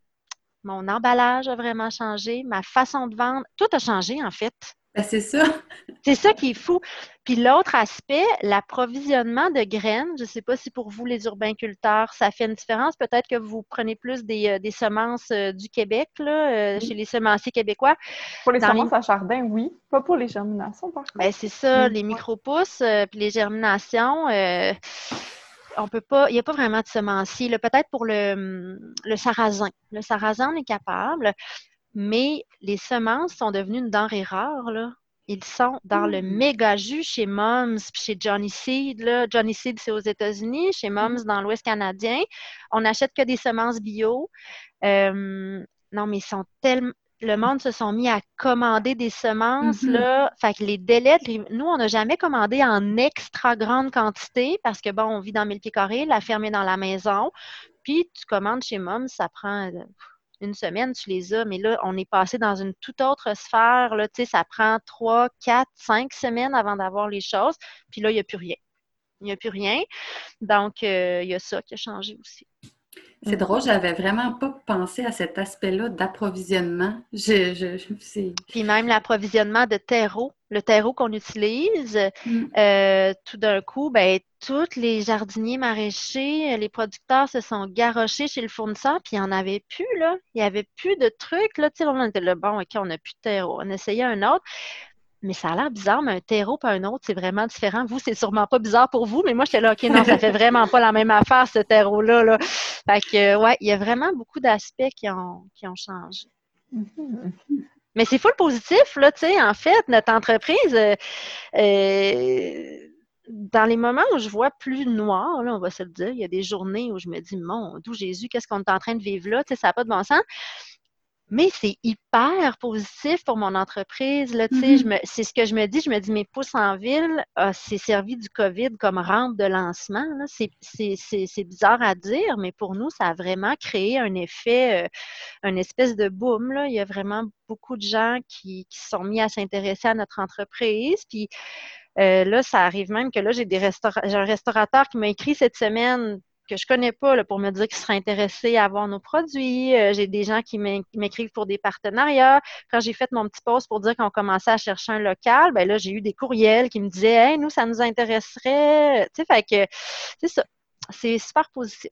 Mon emballage a vraiment changé. Ma façon de vendre, tout a changé en fait. Ben, c'est ça. c'est ça qui est fou. Puis l'autre aspect, l'approvisionnement de graines. Je ne sais pas si pour vous, les urbainculteurs, ça fait une différence. Peut-être que vous prenez plus des, euh, semences euh, du Québec, là, euh, chez les semenciers québécois. Pour les semences à jardin, oui. Pas pour les germinations, par contre. Ben, c'est ça, les micro-pousses, puis les germinations. on peut pas, il n'y a pas vraiment de semencier. Peut-être pour le, le sarrasin. Le sarrasin, on est capable. Mais les semences sont devenues une denrée rare, là. Ils sont dans le mmh. méga jus chez Moms, chez Johnny Seed. Là. Johnny Seed, c'est aux États-Unis, chez mmh. Moms, dans l'Ouest canadien. On n'achète que des semences bio. non, mais ils sont tellement. Le monde se sont mis à commander des semences, là. Fait que les délais, nous, on n'a jamais commandé en extra grande quantité parce que, bon, on vit dans mille pieds carrés, la ferme est dans la maison. Puis, tu commandes chez Moms, ça prend euh, une semaine, tu les as, mais là, on est passé dans une toute autre sphère. Là, ça prend trois, quatre, cinq semaines avant d'avoir les choses. Puis là, il n'y a plus rien. Il n'y a plus rien. Donc, euh, il y a ça qui a changé aussi. C'est drôle, j'avais vraiment pas pensé à cet aspect-là d'approvisionnement. Je, je, Puis même l'approvisionnement de terreau, le terreau qu'on utilise, mm. euh, tout d'un coup, ben, tous les jardiniers maraîchers, les producteurs se sont garochés chez le fournisseur, puis il n'y en avait plus, là. Il n'y avait plus de trucs, là. Tu sais, on était là, bon, OK, on n'a plus de terreau. On essayait un autre mais ça a l'air bizarre, mais un terreau pas un autre, c'est vraiment différent. Vous, c'est sûrement pas bizarre pour vous, mais moi, j'étais là, OK, non, ça fait vraiment pas la même affaire, ce terreau-là. Là. Fait que, ouais, il y a vraiment beaucoup d'aspects qui ont, qui ont changé. Mm-hmm. Mais c'est full positif, là, tu sais, en fait, notre entreprise, euh, euh, dans les moments où je vois plus noir, là, on va se le dire, il y a des journées où je me dis, mon, d'où Jésus, qu'est-ce qu'on est en train de vivre là, tu sais, ça n'a pas de bon sens. Mais c'est hyper positif pour mon entreprise. Là, mm-hmm. C'est ce que je me dis. Je me dis, mes pouces en ville, c'est servi du COVID comme rampe de lancement. C'est bizarre à dire, mais pour nous, ça a vraiment créé un effet, euh, une espèce de boom. Là. Il y a vraiment beaucoup de gens qui, qui sont mis à s'intéresser à notre entreprise. Puis euh, là, ça arrive même que là, j'ai des j'ai un restaurateur qui m'a écrit cette semaine que je connais pas là, pour me dire qu'ils seraient intéressés à avoir nos produits. Euh, j'ai des gens qui m'écrivent pour des partenariats. Quand j'ai fait mon petit post pour dire qu'on commençait à chercher un local, ben là, j'ai eu des courriels qui me disaient Hey, nous, ça nous intéresserait. Tu sais, fait que c'est ça. C'est super positif.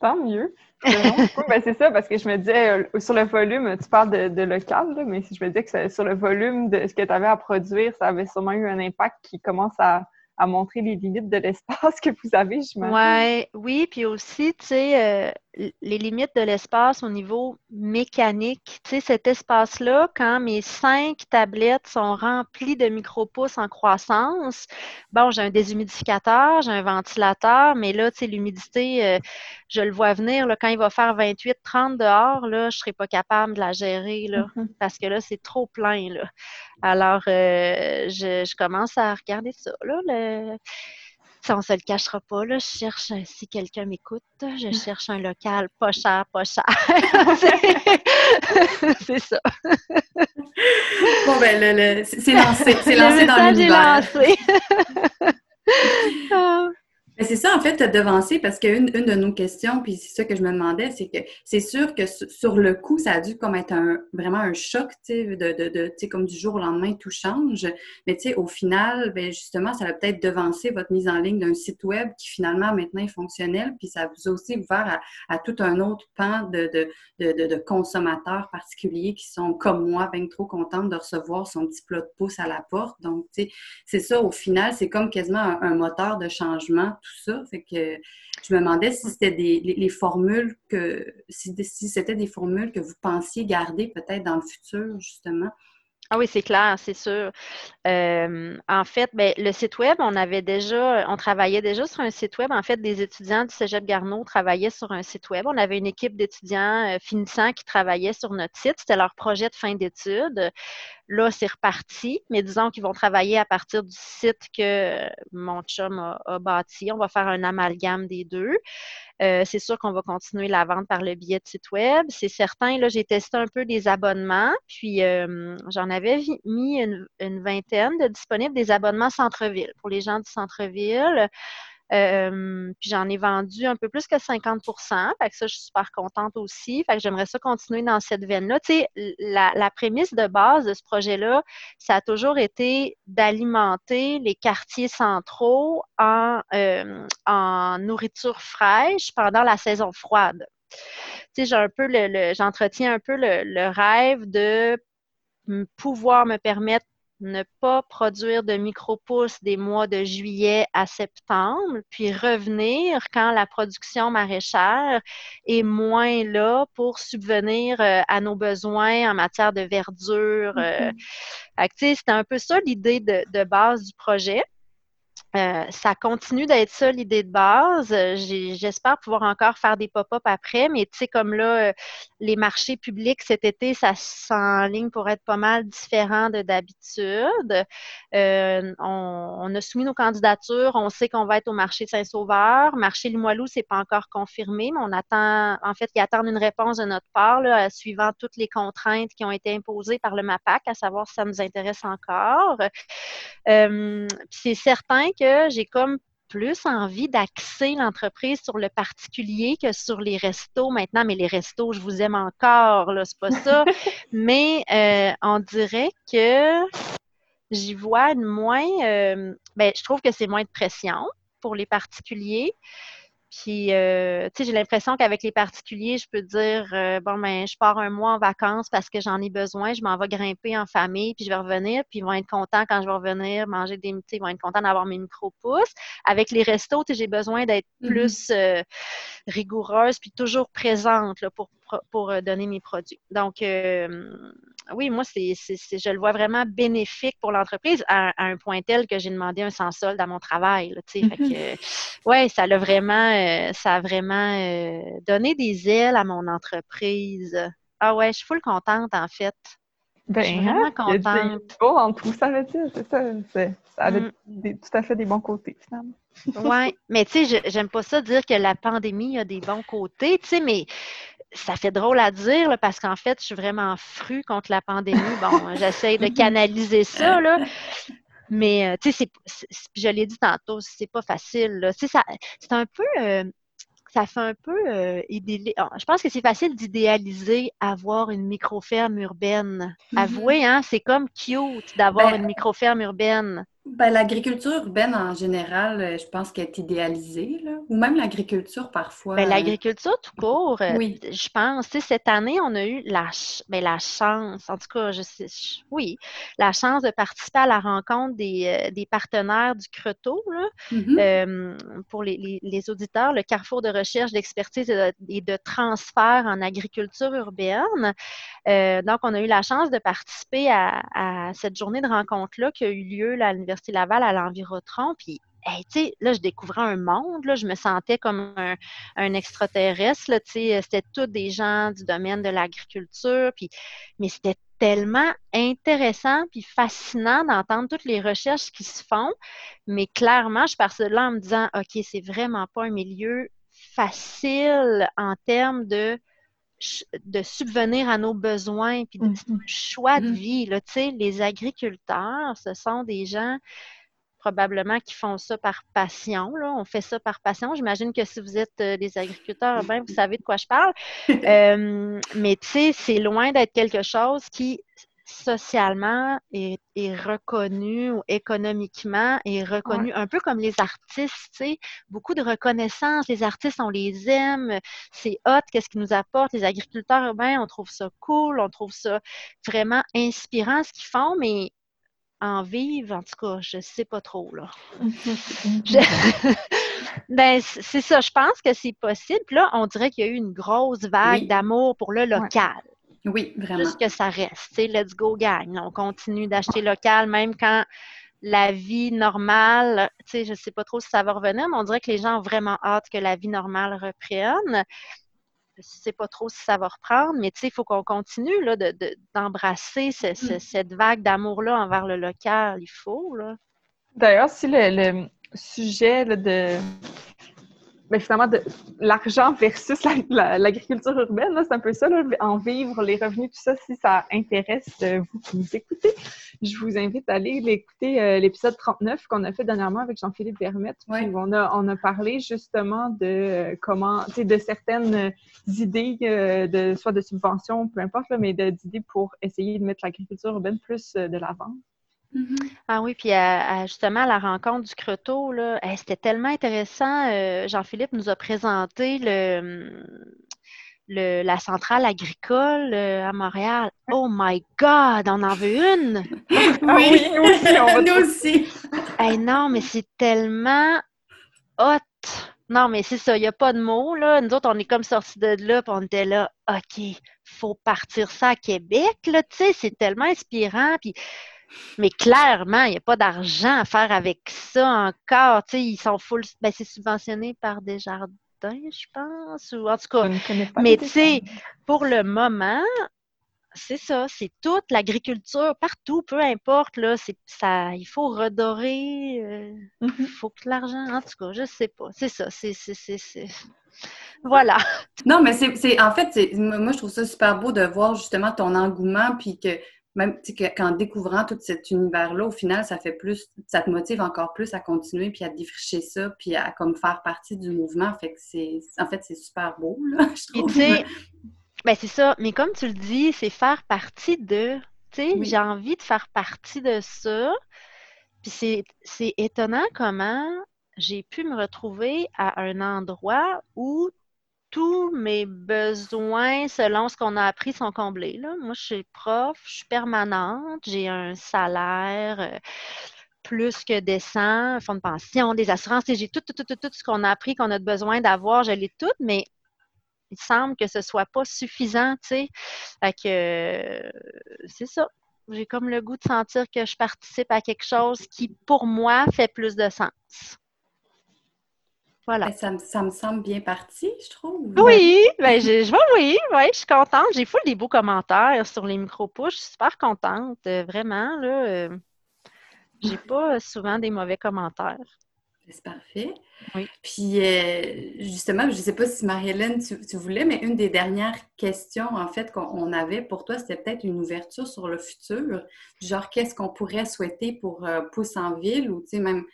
Tant mieux. ben, c'est ça, parce que je me disais, euh, sur le volume, tu parles de, local, mais si je me disais que sur le volume de ce que tu avais à produire, ça avait sûrement eu un impact qui commence à, à montrer les limites de l'espace que vous avez, je Ouais, oui, puis aussi, tu sais, euh, les limites de l'espace au niveau mécanique. Tu sais, cet espace-là, quand mes cinq tablettes sont remplies de micro-pousses en croissance, bon, j'ai un déshumidificateur, j'ai un ventilateur, mais là, tu sais, l'humidité, euh, je le vois venir, là, quand il va faire 28-30 dehors, là, je ne serai pas capable de la gérer, là, mm-hmm. parce que là, c'est trop plein, là. Alors, euh, je, je, commence à regarder ça, là, le ça, on se le cachera pas, là. Je cherche, euh, si quelqu'un m'écoute, je cherche un local pas cher, pas cher. c'est ça. Bon, ben, c'est lancé. C'est lancé dans l'univers. lancé. C'est ça, en fait, devancé parce qu'une une de nos questions, puis c'est ça que je me demandais, c'est que c'est sûr que sur le coup, ça a dû comme être un, vraiment un choc, tu sais, de, de, de comme du jour au lendemain, tout change. Mais tu sais, au final, ben justement, ça a peut-être devancé votre mise en ligne d'un site web qui finalement maintenant est fonctionnel, puis ça vous a aussi ouvert à, tout un autre pan de, de, de, consommateurs particuliers qui sont, comme moi, bien trop contents de recevoir son petit plat de pouce à la porte. Donc, tu sais, c'est ça, au final, c'est comme quasiment un moteur de changement tout ça. Fait que je me demandais si c'était des les, formules que si, si c'était des formules que vous pensiez garder peut-être dans le futur, justement. Ah oui, c'est clair, c'est sûr. Euh, en fait, ben, le site web, on avait déjà, on travaillait déjà sur un site web. En fait, des étudiants du Cégep Garneau travaillaient sur un site web. On avait une équipe d'étudiants euh, finissants qui travaillaient sur notre site. C'était leur projet de fin d'études. Là, c'est reparti, mais disons qu'ils vont travailler à partir du site que mon chum a, bâti. On va faire un amalgame des deux. Euh, c'est sûr qu'on va continuer la vente par le biais de site web. C'est certain, là, j'ai testé un peu des abonnements, puis euh, j'en avais mis une, une, vingtaine de disponibles des abonnements centre-ville pour les gens du centre-ville. Euh, puis j'en ai vendu un peu plus que 50 Fait que ça, je suis super contente aussi. Fait que j'aimerais ça continuer dans cette veine-là. Tu sais, la, prémisse de base de ce projet-là, ça a toujours été d'alimenter les quartiers centraux en, euh, nourriture fraîche pendant la saison froide. Tu sais, j'ai un peu le j'entretiens un peu le rêve de pouvoir me permettre ne pas produire de micro-pousses des mois de juillet à septembre, puis revenir quand la production maraîchère est moins là pour subvenir euh, à nos besoins en matière de verdure. Euh. C'est un peu ça l'idée de, base du projet. Euh, ça continue d'être ça l'idée de base. J'espère pouvoir encore faire des pop-up après, mais tu sais, comme là, euh, les marchés publics cet été, ça s'enligne pour être pas mal différent de d'habitude. Euh, on, a soumis nos candidatures. On sait qu'on va être au marché Saint-Sauveur. Marché Limoilou, c'est pas encore confirmé, mais on attend, en fait, ils attendent une réponse de notre part, là, suivant toutes les contraintes qui ont été imposées par le MAPAC, à savoir si ça nous intéresse encore. c'est certain que j'ai comme plus envie d'axer l'entreprise sur le particulier que sur les restos maintenant. Mais les restos, je vous aime encore, là, c'est pas ça. mais euh, on dirait que j'y vois une moins. Euh, ben, je trouve que c'est moins de pression pour les particuliers. Puis, euh, tu sais, j'ai l'impression qu'avec les particuliers, je peux dire, euh, bon, ben, je pars un mois en vacances parce que j'en ai besoin, je m'en vais grimper en famille, puis je vais revenir, puis ils vont être contents quand je vais revenir manger des, ils vont être contents d'avoir mes micro-pousses. Avec les restos, tu sais, j'ai besoin d'être mm-hmm. plus euh, rigoureuse, puis toujours présente là, pour, pour donner mes produits. Donc, oui, moi, c'est, je le vois vraiment bénéfique pour l'entreprise à, un point tel que j'ai demandé un sans-solde à mon travail. Mm-hmm. oui, ça a vraiment, euh, ça a vraiment euh, donné des ailes à mon entreprise. Ah ouais, je suis full contente, en fait. Ben, je suis vraiment contente. beau en tout, ça veut dire, c'est ça. ça avait mm. tout à fait des bons côtés, finalement. oui, mais tu sais, j'aime pas ça dire que la pandémie a des bons côtés, tu sais, mais ça fait drôle à dire parce qu'en fait, je suis vraiment fru contre la pandémie. Bon, j'essaie de canaliser ça, là. Mais, euh, tu sais, je l'ai dit tantôt, c'est pas facile. Tu sais, c'est un peu. Euh, ça fait un peu euh, ah, Je pense que c'est facile d'idéaliser avoir une micro-ferme urbaine. Mm-hmm. Avouez, hein, c'est comme cute d'avoir ben, une micro-ferme urbaine. Ben, l'agriculture urbaine en général, euh, je pense qu'elle est idéalisée, là. ou même l'agriculture parfois. Ben, l'agriculture tout court, euh, oui. je pense. Cette année, on a eu la, ben, la chance, en tout cas, je sais, oui, la chance de participer à la rencontre des, euh, des partenaires du Creteau. Là. Mm-hmm. pour les, les, auditeurs, le carrefour de recherche, d'expertise et, de transfert en agriculture urbaine. donc, on a eu la chance de participer à, à cette journée de rencontre-là qui a eu lieu à l'Université Laval à l'Envirotron. Puis, là, je découvrais un monde, là, je me sentais comme un, extraterrestre, sais, c'était tous des gens du domaine de l'agriculture, puis, mais c'était tellement intéressant puis fascinant d'entendre toutes les recherches qui se font, mais clairement, je pars de là en me disant, OK, c'est vraiment pas un milieu facile en termes de de subvenir à nos besoins, puis de mmh choix de mmh vie. Là, les agriculteurs, ce sont des gens probablement qui font ça par passion. Là. On fait ça par passion. J'imagine que si vous êtes euh, des agriculteurs, ben, vous savez de quoi je parle. Euh, mais tu sais, c'est loin d'être quelque chose qui socialement est, reconnu ou économiquement est reconnu un peu comme les artistes, tu sais, beaucoup de reconnaissance. Les artistes, on les aime, c'est hot, qu'est-ce qu'ils nous apportent. Les agriculteurs urbains, on trouve ça cool, on trouve ça vraiment inspirant ce qu'ils font, mais en vivre, en tout cas, je sais pas trop, là. ben, c'est ça, je pense que c'est possible. là, on dirait qu'il y a eu une grosse vague d'amour pour le local. Oui, vraiment. Juste que ça reste. Let's go, gang. On continue d'acheter local, même quand la vie normale, tu sais, je sais pas trop si ça va revenir, mais on dirait que les gens ont vraiment hâte que la vie normale reprenne. Je sais pas trop si ça va reprendre, mais tu sais, il faut qu'on continue d'embrasser mm. cette vague d'amour-là envers le local. Il faut, là. D'ailleurs, si le, sujet de mais finalement, de l'argent versus l'agriculture urbaine, c'est un peu ça, en vivre, les revenus, tout ça, si ça intéresse euh, vous qui nous écoutez, je vous invite à aller écouter euh, l'épisode 39 qu'on a fait dernièrement avec Jean-Philippe Vermette. Où on a, on a parlé justement de euh, comment, de certaines idées, de, soit de subventions, peu importe, mais d'idées pour essayer de mettre l'agriculture urbaine plus de l'avant. Mm-hmm. Ah oui, puis justement, à la rencontre du Creteau, là, c'était tellement intéressant. Euh, Jean-Philippe nous a présenté le, le, la centrale agricole euh, à Montréal. Oh my God, on en veut une! oui, nous aussi. non, mais c'est tellement hot! Non, mais c'est ça, il n'y a pas de mots, là. Nous autres, on est comme sortis de là, puis on était là, OK, faut partir ça à Québec, là, tu sais, c'est tellement inspirant, puis mais clairement, il n'y a pas d'argent à faire avec ça encore. Tu sais, ils sont full. Ben, c'est subventionné par Desjardins, je pense. Ou en tout cas. Mais tu sais, pour le moment, c'est ça, c'est toute l'agriculture, partout, peu importe, là, ça, il faut redorer, euh, il mm-hmm. faut que l'argent, en tout cas, je sais pas, c'est ça, c'est, voilà. Non, mais c'est, en fait, moi, je trouve ça super beau de voir justement ton engouement, puis que même qu'en découvrant tout cet univers-là, au final, ça fait plus, ça te motive encore plus à continuer, puis à défricher ça, puis à comme faire partie du mouvement. Fait que c'est, en fait, c'est super beau, là, je trouve. ben c'est ça. Mais comme tu le dis, c'est faire partie de, tu sais, j'ai envie de faire partie de ça. Puis c'est, c'est étonnant comment j'ai pu me retrouver à un endroit où tous mes besoins, selon ce qu'on a appris, sont comblés. Là. Moi, je suis prof, je suis permanente, j'ai un salaire euh, plus que décent, fonds de pension, des assurances, j'ai tout, tout, tout, tout, ce qu'on a appris, qu'on a besoin d'avoir, je l'ai tout, mais il semble que ce ne soit pas suffisant, tu sais. Que euh, c'est ça. J'ai comme le goût de sentir que je participe à quelque chose qui, pour moi, fait plus de sens. Voilà. Ça, ça, me semble bien parti, je trouve. Oui, ben, je, je oui, oui, je suis contente. J'ai fou des beaux commentaires sur les micro-push. Je suis super contente, euh, vraiment. Là, euh, j'ai pas souvent des mauvais commentaires. C'est parfait. Oui. Puis, euh, justement, je ne sais pas si Marie-Hélène, tu, voulais, mais une des dernières questions, en fait, qu'on avait pour toi, c'était peut-être une ouverture sur le futur. Genre, qu'est-ce qu'on pourrait souhaiter pour Pousse en ville? Ou, tu sais, même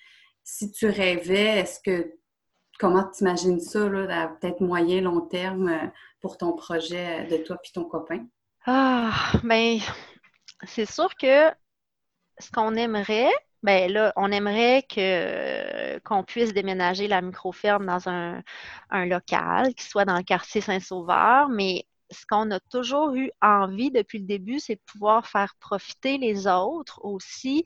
si tu rêvais, est-ce que comment tu imagines ça, là, peut-être moyen, long terme, euh, pour ton projet de toi et ton copain? Ah, bien, c'est sûr que ce qu'on aimerait, ben là, on aimerait que qu'on puisse déménager la microferme dans un, un local qui soit dans le quartier Saint-Sauveur, mais ce qu'on a toujours eu envie depuis le début, c'est de pouvoir faire profiter les autres aussi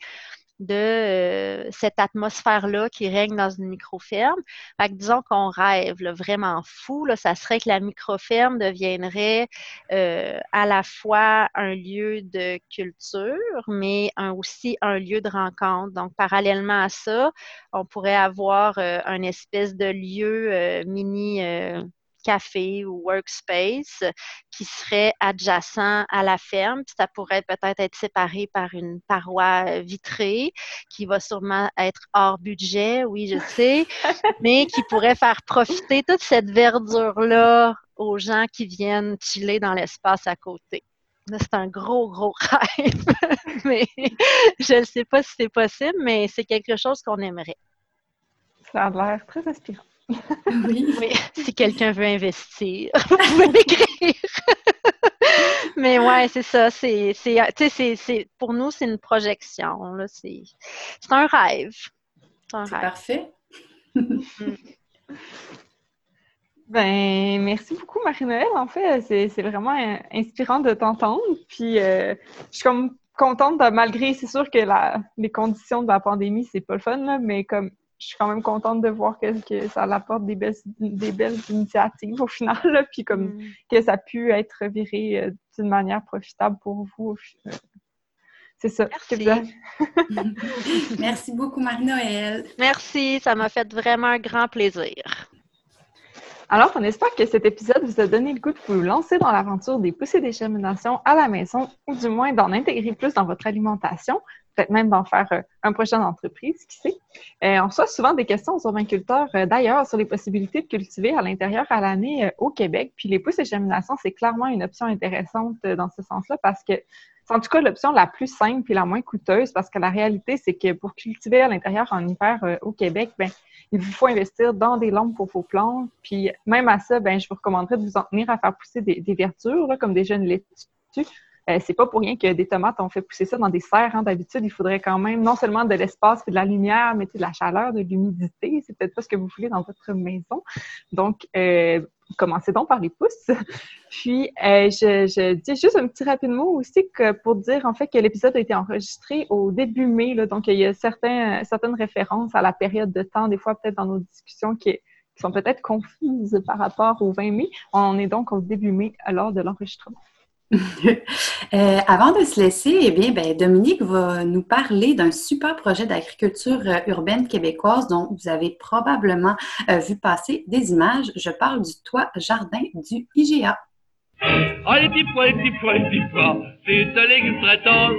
de euh, cette atmosphère-là qui règne dans une microferme. Fait que disons qu'on rêve vraiment fou, ça serait que la microferme deviendrait euh, à la fois un lieu de culture, mais aussi un lieu de rencontre. Donc, parallèlement à ça, on pourrait avoir euh, un espèce de lieu mini café ou workspace qui serait adjacent à la ferme. ça pourrait peut-être être séparé par une paroi vitrée qui va sûrement être hors budget, oui, je sais, mais qui pourrait faire profiter toute cette verdure-là aux gens qui viennent chiller dans l'espace à côté. c'est un gros, gros rêve, mais je ne sais pas si c'est possible, mais c'est quelque chose qu'on aimerait. Ça a l'air très inspirant. Oui. oui. Si quelqu'un veut investir, vous pouvez m'écrire. mais ouais, c'est ça. C'est, c'est, pour nous, c'est une projection. C'est, un rêve. C'est, un rêve. parfait. Mm. Ben, merci beaucoup, Marie-Noël. En fait, c'est vraiment inspirant de t'entendre. Puis, euh, je suis comme contente, malgré, c'est sûr que la, les conditions de la pandémie, c'est pas le fun, mais comme je suis quand même contente de voir que, que ça apporte des belles, des belles initiatives au final, puis comme mm. que ça a pu être viré euh, d'une manière profitable pour vous. C'est ça. Merci. Merci beaucoup, Marie-Noël. Merci, ça m'a fait vraiment un grand plaisir. Alors, on espère que cet épisode vous a donné le goût de vous lancer dans l'aventure des poussées des germinations à la maison ou du moins d'en intégrer plus dans votre alimentation, peut-être même d'en faire euh, un prochain entreprise, qui sait. Euh, on reçoit souvent des questions aux urbainculteurs euh, d'ailleurs sur les possibilités de cultiver à l'intérieur à l'année au Québec. Puis les pousses et germinations, c'est clairement une option intéressante dans ce sens-là parce que c'est en tout cas l'option la plus simple et la moins coûteuse parce que la réalité, c'est que pour cultiver à l'intérieur en hiver au Québec, ben il vous faut investir dans des lampes pour vos plantes. Puis même à ça, ben, je vous recommanderais de vous en tenir à faire pousser des, verdures, comme des jeunes laitues. Euh, c'est pas pour rien que des tomates, on fait pousser ça dans des serres. Hein. D'habitude, il faudrait quand même non seulement de l'espace et de la lumière, mais de la chaleur, de l'humidité. C'est peut-être pas ce que vous voulez dans votre maison. Donc, euh, commencez donc par les pousses. Puis, euh, je, dis juste un petit rapide mot aussi que pour dire en fait que l'épisode a été enregistré au début mai. donc, il y a certains, certaines références à la période de temps, des fois peut-être dans nos discussions qui, qui sont peut-être confuses par rapport au 20 mai. On est donc au début mai lors de l'enregistrement. Euh, avant de se laisser, eh bien, ben, Dominique va nous parler d'un super projet d'agriculture euh, urbaine québécoise dont vous avez probablement euh, vu passer des images. Je parle du toit jardin du IGA. Oh, les petits pois, les petits pois, les petits pois, c'est un légume très tendre.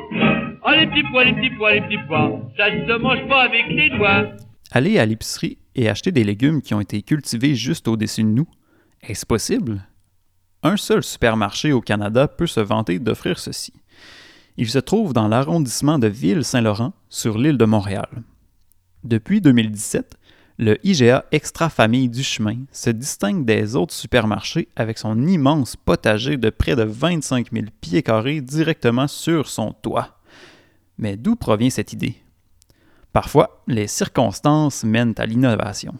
Oh, les petits pois, les petits pois, les petits pois, ça ne se mange pas avec les doigts. Aller à l'épicerie et acheter des légumes qui ont été cultivés juste au-dessus de nous, est-ce possible? Un seul supermarché au Canada peut se vanter d'offrir ceci. Il se trouve dans l'arrondissement de Ville-Saint-Laurent, sur l'île de Montréal. Depuis 2017, le IGA Extra Famille du Chemin se distingue des autres supermarchés avec son immense potager de près de 25 000 pieds carrés directement sur son toit. Mais d'où provient cette idée? Parfois, les circonstances mènent à l'innovation.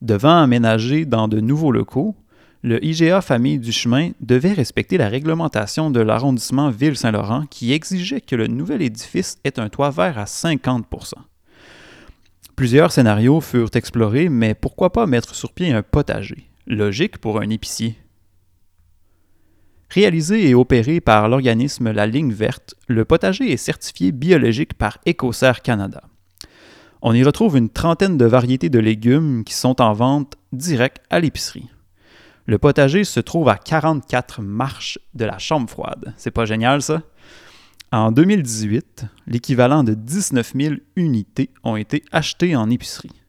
Devant aménager dans de nouveaux locaux, le IGA Famille du Chemin devait respecter la réglementation de l'arrondissement Ville-Saint-Laurent qui exigeait que le nouvel édifice ait un toit vert à 50% Plusieurs scénarios furent explorés, mais pourquoi pas mettre sur pied un potager? Logique pour un épicier. Réalisé et opéré par l'organisme La Ligne Verte, le potager est certifié biologique par EcoCert Canada. On y retrouve une trentaine de variétés de légumes qui sont en vente direct à l'épicerie. Le potager se trouve à 44 marches de la chambre froide. C'est pas génial, ça? En 2018, l'équivalent de 19 000 unités ont été achetées en épicerie.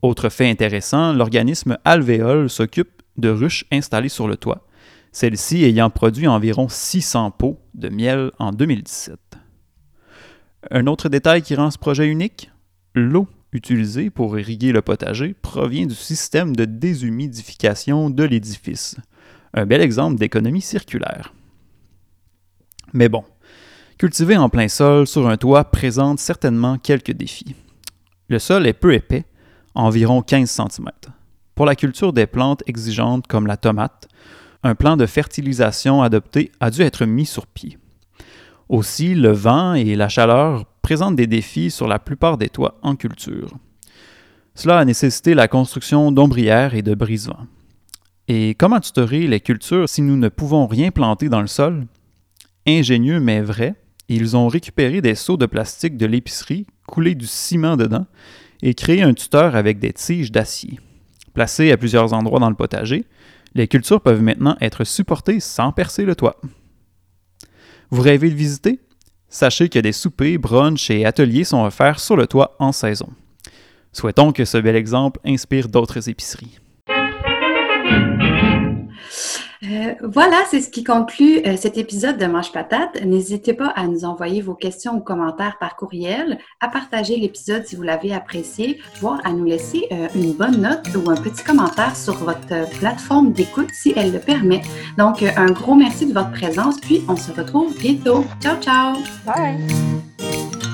Autre fait intéressant, l'organisme Alvéole s'occupe de ruches installées sur le toit, celles-ci ayant produit environ 600 pots de miel en 2017. Un autre détail qui rend ce projet unique, l'eau utilisé pour irriguer le potager provient du système de déshumidification de l'édifice. Un bel exemple d'économie circulaire. Mais bon, cultiver en plein sol sur un toit présente certainement quelques défis. Le sol est peu épais, environ 15 cm. Pour la culture des plantes exigeantes comme la tomate, un plan de fertilisation adopté a dû être mis sur pied. Aussi, le vent et la chaleur présentent des défis sur la plupart des toits en culture. Cela a nécessité la construction d'ombrières et de brise-vents. Et comment tutorer les cultures si nous ne pouvons rien planter dans le sol? Ingénieux mais vrai, ils ont récupéré des seaux de plastique de l'épicerie, coulé du ciment dedans et créé un tuteur avec des tiges d'acier. Placées à plusieurs endroits dans le potager, les cultures peuvent maintenant être supportées sans percer le toit. Vous rêvez de visiter? Sachez que des soupers, brunchs et ateliers sont offerts sur le toit en saison. Souhaitons que ce bel exemple inspire d'autres épiceries. Euh, voilà, c'est ce qui conclut euh, cet épisode de Mange Patate. N'hésitez pas à nous envoyer vos questions ou commentaires par courriel, à partager l'épisode si vous l'avez apprécié, voire à nous laisser euh, une bonne note ou un petit commentaire sur votre plateforme d'écoute si elle le permet. Donc, un gros merci de votre présence, puis on se retrouve bientôt. Ciao, ciao! Bye!